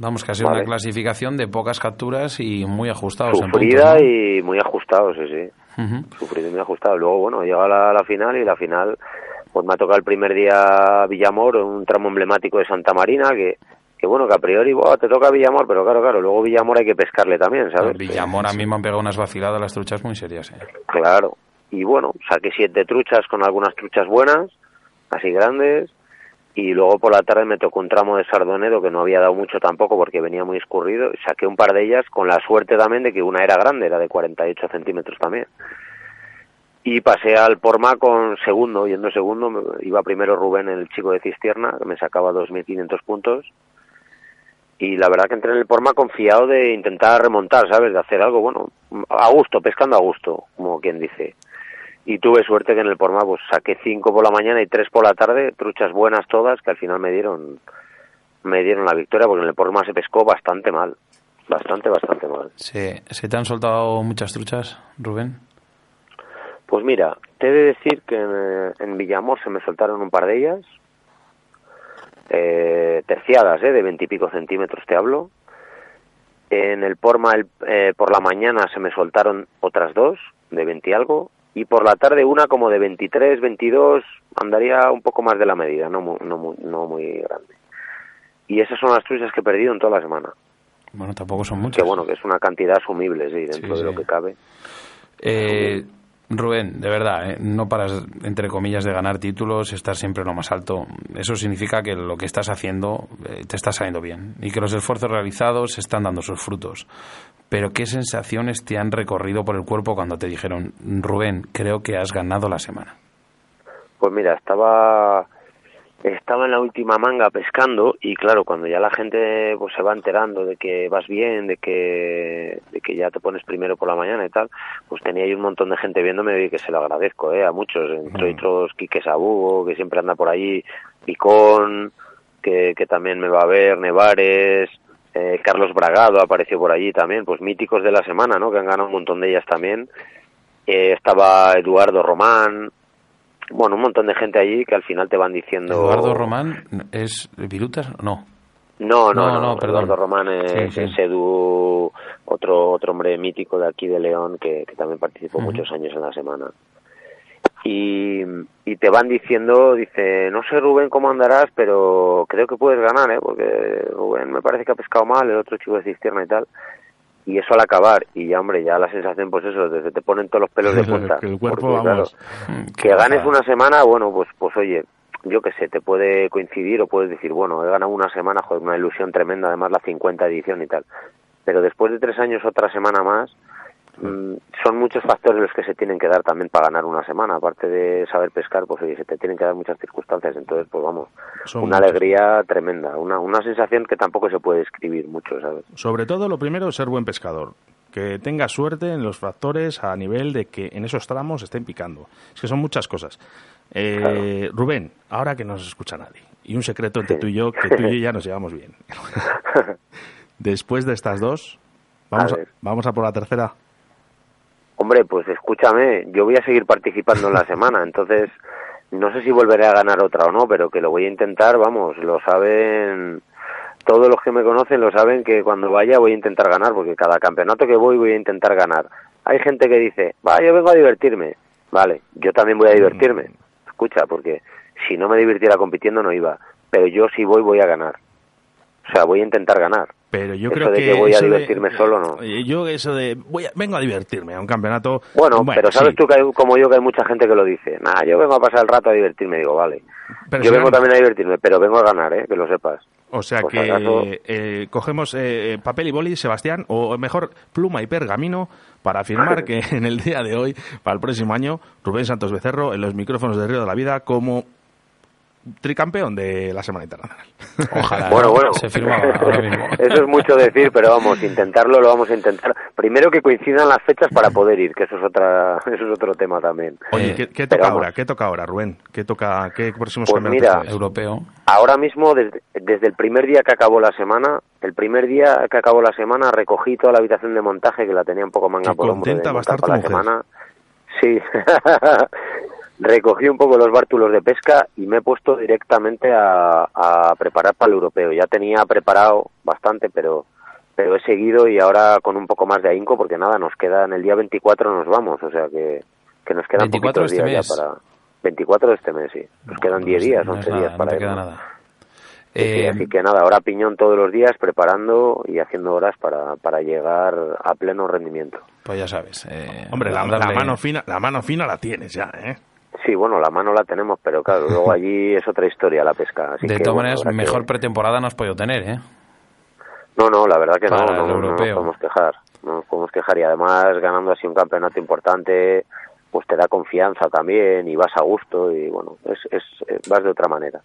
Vamos, que ha sido Vale. una clasificación de pocas capturas y muy ajustados Sufrida en puntos, y muy ajustado, sí, sí. ¿no? Ujú. sufrido y muy ajustado. Luego, bueno, llega la, la final y la final, pues me ha tocado el primer día Villamor, un tramo emblemático de Santa Marina, que, que bueno, que a priori, "Buah, te toca Villamor, pero claro, claro, luego Villamor hay que pescarle también, ¿sabes? Villamor a mí me han pegado unas vaciladas las truchas muy serias. ¿eh? Claro. Y bueno, saqué siete truchas con algunas truchas buenas, así grandes, y luego por la tarde me tocó un tramo de Sardonedo que no había dado mucho tampoco porque venía muy escurrido, y saqué un par de ellas con la suerte también de que una era grande, era de 48 centímetros también. Y pasé al Porma con segundo, yendo segundo, iba primero Rubén, el chico de Cistierna, que me sacaba 2.500 puntos, y la verdad que entré en el Porma confiado de intentar remontar, ¿sabes? De hacer algo, bueno, a gusto, pescando a gusto, como quien dice. Y tuve suerte que en el Porma pues saqué cinco por la mañana y tres por la tarde, truchas buenas todas, que al final me dieron me dieron la victoria porque en el Porma se pescó bastante mal. Bastante, bastante mal. ¿Se, ¿Se te han soltado muchas truchas, Rubén? Pues mira, te he de decir que en, en Villamor se me soltaron un par de ellas, eh, terciadas, eh, de veintipico centímetros te hablo. En el Porma el- eh, por la mañana se me soltaron otras dos, de 20 y algo, y por la tarde una como de 23, 22, andaría un poco más de la medida, no muy, no muy, no muy grande. Y esas son las truchas que he perdido en toda la semana. Bueno, tampoco son muchas. Que bueno, que es una cantidad asumible, sí, dentro Sí, de lo sí. que cabe. Eh, Rubén, de verdad, ¿eh? no paras, entre comillas, de ganar títulos, estar siempre lo más alto. Eso significa que lo que estás haciendo eh, te está saliendo bien y que los esfuerzos realizados están dando sus frutos. Pero ¿qué sensaciones te han recorrido por el cuerpo cuando te dijeron, Rubén, creo que has ganado la semana? Pues mira, estaba estaba en la última manga pescando y claro, cuando ya la gente pues se va enterando de que vas bien, de que de que ya te pones primero por la mañana y tal, pues tenía ahí un montón de gente viéndome y que se lo agradezco, eh, a muchos, entre otros Quique Sabugo, que siempre anda por allí, Picón, que, que también me va a ver, Nevares, eh, Carlos Bragado apareció por allí también, pues míticos de la semana, ¿no? Que han ganado un montón de ellas también. Eh, estaba Eduardo Román, bueno, un montón de gente allí que al final te van diciendo... Eduardo Román es Virutas, no. No, no, No, no, perdón. Eduardo Román es, Sí, sí. es Edu, otro, otro hombre mítico de aquí de León que, que también participó muchos años en la semana. Y, y te van diciendo, dice, no sé Rubén cómo andarás, pero creo que puedes ganar, ¿eh? porque Rubén me parece que ha pescado mal, el otro chico de cisterna y tal. Y eso al acabar, y ya hombre, ya la sensación pues eso, desde te ponen todos los pelos de *laughs* punta. Que el cuerpo, Porque, claro, vamos. *laughs* que ganes una semana, bueno, pues, pues oye, yo qué sé, te puede coincidir o puedes decir, bueno, he ganado una semana, joder, una ilusión tremenda, además la 50 edición y tal. Pero después de tres años, otra semana más, son muchos factores los que se tienen que dar también para ganar una semana. Aparte de saber pescar, pues oye, se te tienen que dar muchas circunstancias. Entonces, pues vamos, Son una alegría tremenda, una, una sensación que tampoco se puede describir mucho, ¿sabes? Sobre todo, lo primero es ser buen pescador. Que tenga suerte en los factores a nivel de que en esos tramos estén picando. Es que son muchas cosas. Eh, Rubén, ahora que no nos escucha nadie, y un secreto entre tú y yo, que tú y yo ya nos llevamos bien. *laughs* Después de estas dos, vamos A a, ver. vamos a por la tercera. Hombre, pues escúchame, yo voy a seguir participando en la *laughs* semana, entonces no sé si volveré a ganar otra o no, pero que lo voy a intentar, vamos, lo saben, todos los que me conocen lo saben que cuando vaya voy a intentar ganar, porque cada campeonato que voy voy a intentar ganar. Hay gente que dice, va, yo vengo a divertirme, vale, yo también voy a divertirme, escucha, porque si no me divirtiera compitiendo no iba, pero yo si voy voy a ganar, o sea, voy a intentar ganar. Pero yo Eso creo de que, que voy a eso de- divertirme solo, no. Eh, Yo eso de voy a- vengo a divertirme a un campeonato. Bueno, pero sabes sí. tú que hay, como yo que hay mucha gente que lo dice. Nah, yo vengo a pasar el rato a divertirme, digo, vale. Pero yo si vengo también a divertirme, pero vengo a ganar, ¿eh? Que lo sepas. O sea que acaso- eh, cogemos eh, papel y boli, Sebastián, o mejor pluma y pergamino para afirmar *laughs* que en el día de hoy, para el próximo año, Rubén Santos Becerro en los micrófonos de Río de la Vida como tricampeón de la Semana Internacional. *laughs* Ojalá. Bueno, ¿no? bueno. Se firmaba ahora *laughs* mismo. Eso es mucho decir, pero vamos, intentarlo lo vamos a intentar. Primero que coincidan las fechas para poder ir, que eso es otra, *laughs* eso es otro tema también. Oye, Eh, ¿qué, toca vamos. ahora? ¿Qué toca ahora, Rubén? ¿Qué toca? ¿Qué próximos Pues campeonatos mira, tienes? Europeo. Ahora mismo, desde, desde el primer día que acabó la semana, el primer día que acabó la semana, recogí toda la habitación de montaje, que la tenía un poco manga Qué por hombro de contenta va a estar tu la mujer. semana. Sí. Recogí un poco los bártulos de pesca y me he puesto directamente a, a preparar para el europeo. Ya tenía preparado bastante, pero pero he seguido y ahora con un poco más de ahínco, porque nada, nos queda en el día 24 nos vamos, o sea que, que nos quedan 24 poquitos este días mes. ya para... 24 de este mes, sí. Nos quedan 10 días, No 11 es nada, días no para te irnos. queda nada. Eh, así que nada, ahora piñón todos los días preparando y haciendo horas para, para llegar a pleno rendimiento. pues ya sabes. eh, Hombre, la, la mano fina, la mano fina la tienes ya, ¿eh? Sí, bueno, la mano la tenemos, pero claro, luego *laughs* allí es otra historia la pesca. Así De todas bueno, maneras, que- mejor pretemporada no has podido tener, ¿eh? No, no, la verdad que no, para no, el no, no nos podemos quejar. No nos podemos quejar y además ganando así un campeonato importante, pues te da confianza también y vas a gusto y bueno, es, es, eh, vas de otra manera.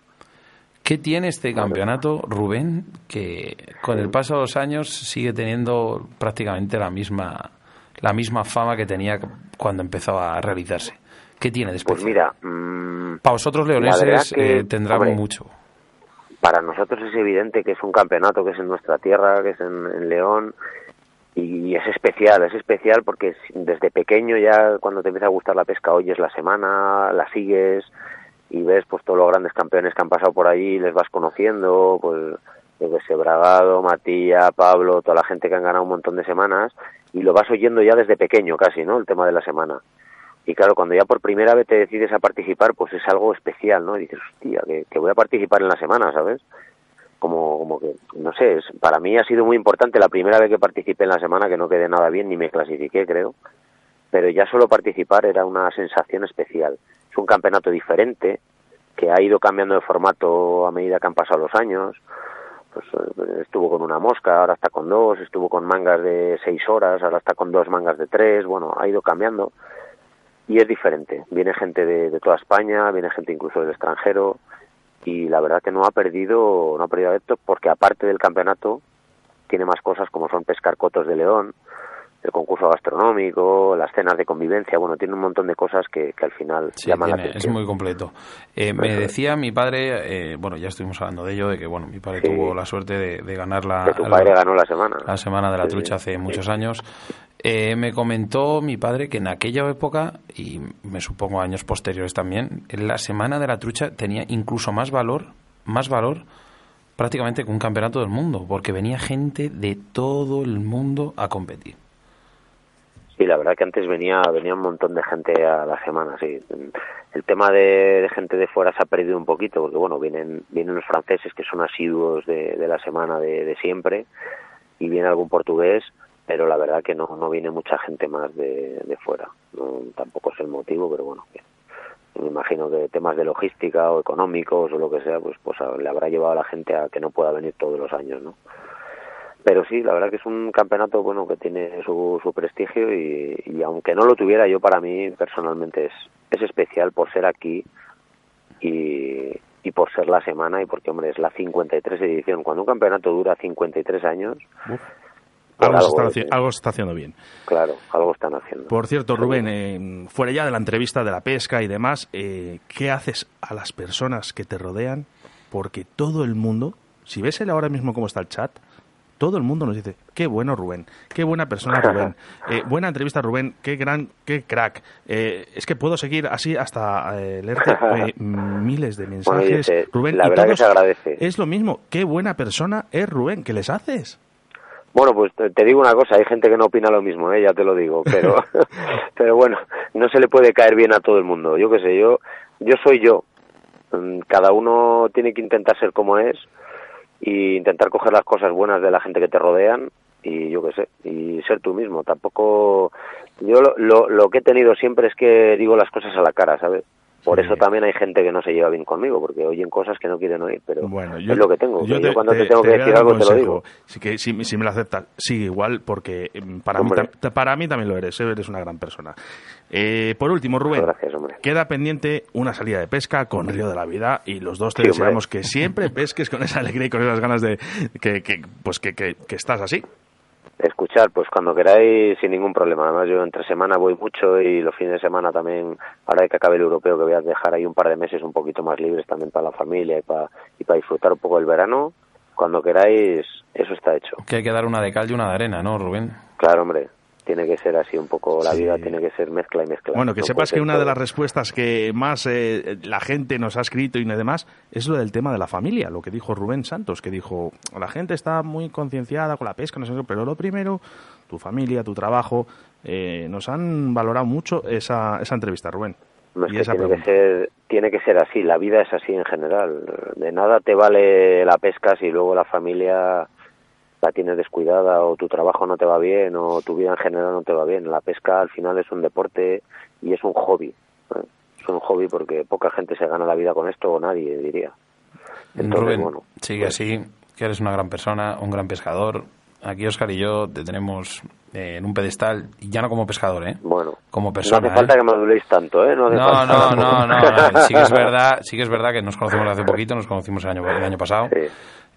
¿Qué tiene este campeonato, Rubén, que con el paso de los años sigue teniendo prácticamente la misma la misma fama que tenía cuando empezó a realizarse? ¿Qué tiene de Pues mira, mm, Para vosotros leoneses que, eh, tendrá hombre, mucho. para nosotros es evidente que es un campeonato que es en nuestra tierra, que es en, León, y es especial, es especial porque desde pequeño ya cuando te empieza a gustar la pesca oyes la semana, la sigues y ves pues todos los grandes campeones que han pasado por allí, les vas conociendo, pues yo que sé, Bragado, Matías, Pablo, toda la gente que han ganado un montón de semanas y lo vas oyendo ya desde pequeño casi, ¿no? El tema de la semana. Y claro, cuando ya por primera vez te decides a participar, pues es algo especial, ¿no? Y dices, hostia, que, voy a participar en la semana, ¿sabes? Como, como que, no sé, para mí ha sido muy importante la primera vez que participé en la semana, que no quedé nada bien ni me clasifiqué, creo. Pero ya solo participar era una sensación especial. Es un campeonato diferente, que ha ido cambiando de formato a medida que han pasado los años. Pues eh, estuvo con una mosca, ahora está con dos, estuvo con mangas de seis horas, ahora está con dos mangas de tres, bueno, ha ido cambiando y es diferente. Viene gente de, toda España, viene gente incluso del extranjero y la verdad que no ha perdido, no ha perdido adeptos porque aparte del campeonato tiene más cosas como son pescar cotos de león, el concurso gastronómico, las cenas de convivencia, bueno, tiene un montón de cosas que, al final llaman la atención. Es muy completo. Eh, me decía mi padre, eh, bueno, ya estuvimos hablando de ello, de que bueno, mi padre tuvo la suerte de, ganar la... tu padre ganó la semana. La semana de la trucha hace muchos años. Eh, me comentó mi padre que en aquella época, y me supongo años posteriores también, la semana de la trucha tenía incluso más valor, más valor prácticamente que un campeonato del mundo, porque venía gente de todo el mundo a competir. Sí, la verdad que antes venía venía un montón de gente a la semana, sí. El tema de, gente de fuera se ha perdido un poquito, porque bueno, vienen vienen los franceses que son asiduos de, la semana de, de siempre, y viene algún portugués, pero la verdad que no, no viene mucha gente más de, de fuera. No, tampoco es el motivo, pero bueno, me imagino que temas de logística o económicos o lo que sea, pues, pues le habrá llevado a la gente a que no pueda venir todos los años, ¿no? Pero sí, la verdad que es un campeonato bueno que tiene su, su prestigio y, y aunque no lo tuviera yo para mí personalmente es, es especial por ser aquí y, y por ser la semana y porque hombre es la 53 edición. Cuando un campeonato dura 53 años, algo, se está, haciendo bien. Claro, algo están haciendo. Por cierto, Rubén, eh, fuera ya de la entrevista de la pesca y demás, eh, ¿qué haces a las personas que te rodean? Porque todo el mundo, si ves el ahora mismo cómo está el chat, todo el mundo nos dice, qué bueno Rubén, qué buena persona Rubén, *laughs* eh, buena entrevista Rubén, qué gran, qué crack. es que puedo seguir así hasta leerte *laughs* miles de mensajes. Rubén, la verdad que se agradece. Es lo mismo, qué buena persona es Rubén, ¿qué les haces? Bueno, pues te digo una cosa, hay gente que no opina lo mismo, ¿eh? ya te lo digo, pero, *laughs* pero bueno, no se le puede caer bien a todo el mundo. Yo qué sé, yo, yo soy yo. Mm, cada uno tiene que intentar ser como es y intentar coger las cosas buenas de la gente que te rodean y yo qué sé, y ser tú mismo. Tampoco, yo lo, lo, lo que he tenido siempre es que digo las cosas a la cara, ¿sabes? Por eso también hay gente que no se lleva bien conmigo, porque oyen cosas que no quieren oír, pero bueno, es lo que tengo. Yo, cuando te, tengo que decir algo te lo digo. Sí que, si, me lo aceptas, sigue igual, porque mm, para mí, para mí también lo eres, ¿eh? eres una gran persona. Eh, por último, Rubén, queda pendiente una salida de pesca con Río de la Vida y los dos te deseamos que siempre pesques con esa alegría y con esas ganas de que, que pues que, que, que estás así escuchar, pues cuando queráis, sin ningún problema. Además, yo entre semana voy mucho y los fines de semana también, ahora que acabe el europeo, que voy a dejar ahí un par de meses un poquito más libres también para la familia y para, y para disfrutar un poco el verano. Cuando queráis, eso está hecho. Que hay que dar una de cal y una de arena, ¿no, Rubén? Claro, hombre tiene que ser así un poco, la vida tiene que ser mezcla y mezcla. Bueno, que sepas que una de las respuestas que más eh, la gente nos ha escrito y demás es lo del tema de la familia, lo que dijo Rubén Santos, que dijo, la gente está muy concienciada con la pesca, no sé pero lo primero, tu familia, tu trabajo, eh, nos han valorado mucho esa, esa entrevista, Rubén. y esa tiene, que ser, tiene que ser así, la vida es así en general. De nada te vale la pesca si luego la familia la tienes descuidada o tu trabajo no te va bien o tu vida en general no te va bien. La pesca al final es un deporte y es un hobby. ¿eh? Es un hobby porque poca gente se gana la vida con esto o nadie, diría. Entonces, bueno, sigue pues así, que eres una gran persona, un gran pescador. Aquí Oscar y yo te tenemos eh, en un pedestal, ya no como pescador, ¿eh? Bueno, como persona. No hace falta ¿eh? que me aduléis tanto, ¿eh? No, no, no, no, no, Sí que es *laughs* verdad, sí que es verdad que nos conocimos hace poquito, nos conocimos el año, el año pasado. Sí.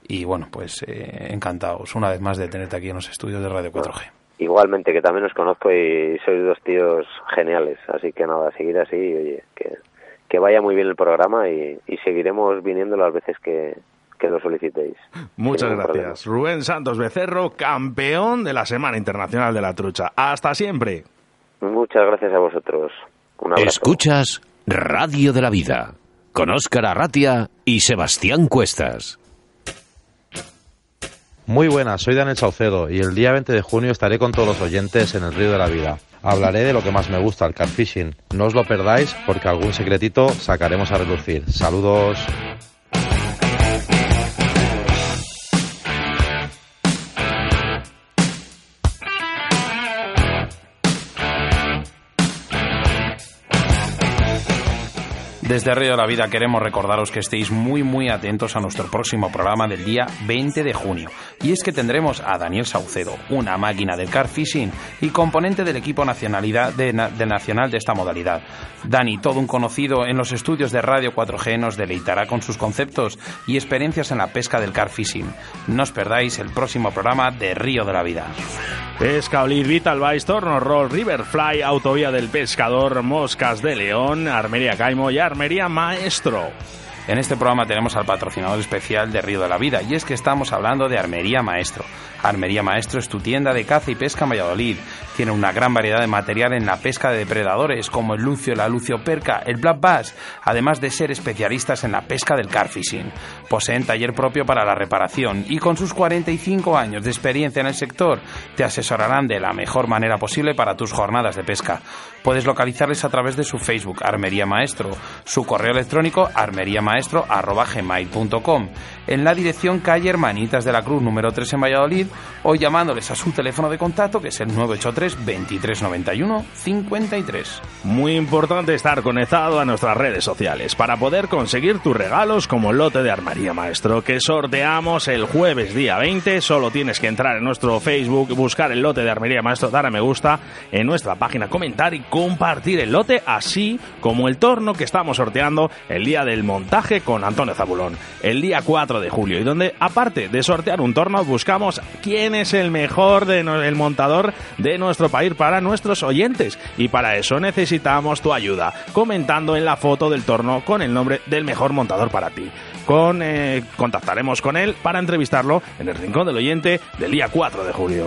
Y bueno, pues eh, encantados una vez más de tenerte aquí en los estudios de Radio 4G. Igualmente, que también os conozco y sois dos tíos geniales. Así que nada, seguir así oye, que, que vaya muy bien el programa y, seguiremos viniendo las veces que, que lo solicitéis. Muchas gracias. Rubén Santos Becerro, campeón de la Semana Internacional de la Trucha. Hasta siempre. Muchas gracias a vosotros. Un abrazo. Escuchas Radio de la Vida con Óscar Arratia y Sebastián Cuestas. Muy buenas, soy Daniel Saucedo y el día 20 de junio estaré con todos los oyentes en el Río de la Vida. Hablaré de lo que más me gusta, el carfishing. No os lo perdáis porque algún secretito sacaremos a relucir. Saludos. Desde Río de la Vida queremos recordaros que estéis muy muy atentos a nuestro próximo programa del día 20 de junio. Y es que tendremos a Daniel Saucedo, una máquina del car fishing y componente del equipo nacionalidad de, de nacional de esta modalidad. Dani, todo un conocido en los estudios de Radio 4G, nos deleitará con sus conceptos y experiencias en la pesca del car fishing. No os perdáis el próximo programa de Río de la Vida. Pesca Olir, Vital Vice, Torno Roll, Riverfly, Autovía del Pescador, Moscas de León, Armería Caimo y Armería Maestro. En este programa tenemos al patrocinador especial de Río de la Vida y es que estamos hablando de Armería Maestro. Armería Maestro es tu tienda de caza y pesca en Valladolid. Tiene una gran variedad de material en la pesca de depredadores como el lucio, la lucio perca, el black bass, además de ser especialistas en la pesca del carfishing. Poseen taller propio para la reparación y con sus 45 años de experiencia en el sector te asesorarán de la mejor manera posible para tus jornadas de pesca. Puedes localizarles a través de su Facebook Armería Maestro, su correo electrónico armeriamaestro@gmail.com, en la dirección calle Hermanitas de la Cruz número 3 en Valladolid o llamándoles a su teléfono de contacto que es el 983 2391 53. Muy importante estar conectado a nuestras redes sociales para poder conseguir tus regalos como el lote de Armería Maestro que sorteamos el jueves día 20. Solo tienes que entrar en nuestro Facebook, buscar el lote de Armería Maestro, dar a me gusta en nuestra página, comentar y compartir el lote, así como el torno que estamos sorteando el día del montaje con Antonio Zabulón, el día 4 de julio, y donde aparte de sortear un torno buscamos quién es el mejor de no- el montador de nuestro país para nuestros oyentes y para eso necesitamos tu ayuda comentando en la foto del torno con el nombre del mejor montador para ti. Con, eh, contactaremos con él para entrevistarlo en el Rincón del Oyente del día 4 de julio.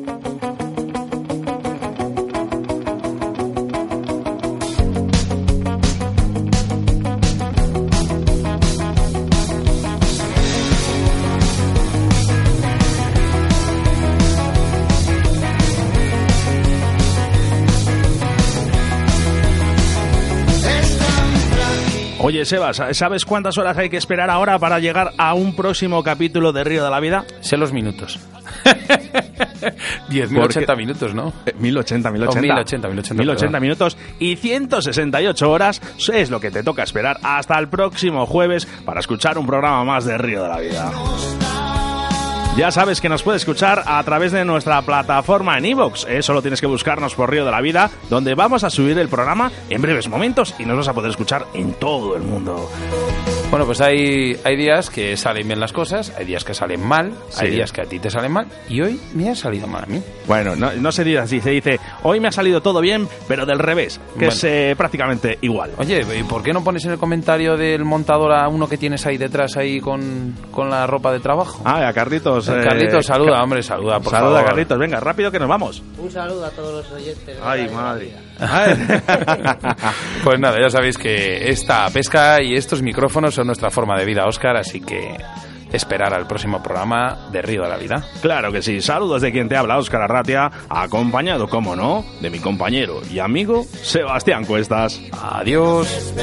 Oye, Sebas, ¿sabes cuántas horas hay que esperar ahora para llegar a un próximo capítulo de Río de la Vida? Sé los minutos. *laughs* 10.080 Porque- minutos, ¿no? Eh, 1080, 1080. Oh, 1080, 1080, 1080 perdón. minutos y 168 horas es lo que te toca esperar hasta el próximo jueves para escuchar un programa más de Río de la Vida. Ya sabes que nos puedes escuchar a través de nuestra plataforma en iVoox. Eh, solo tienes que buscarnos por Río de la Vida, donde vamos a subir el programa en breves momentos y nos vas a poder escuchar en todo el mundo. Bueno, pues hay, hay días que salen bien las cosas, hay días que salen mal, hay días que a ti te salen mal y hoy me ha salido mal a mí. Bueno, no, no se dice así, se dice, hoy me ha salido todo bien, pero del revés, que Bueno. es eh, prácticamente igual. Oye, ¿y por qué no pones en el comentario del montador a uno que tienes ahí detrás ahí con, con la ropa de trabajo? Ah, a Carlitos. eh, Carlitos, saluda, hombre, saluda, por Saluda, favor. Carlitos, venga, rápido que nos vamos. Un saludo a todos los oyentes. Ay, madre. María. *laughs* pues nada, ya sabéis que esta pesca y estos micrófonos son nuestra forma de vida, Oscar, así que esperar al próximo programa de Río de la Vida. Claro que sí. Saludos de quien te habla, Óscar Arratia, acompañado, como no, de mi compañero y amigo Sebastián Cuestas. Adiós.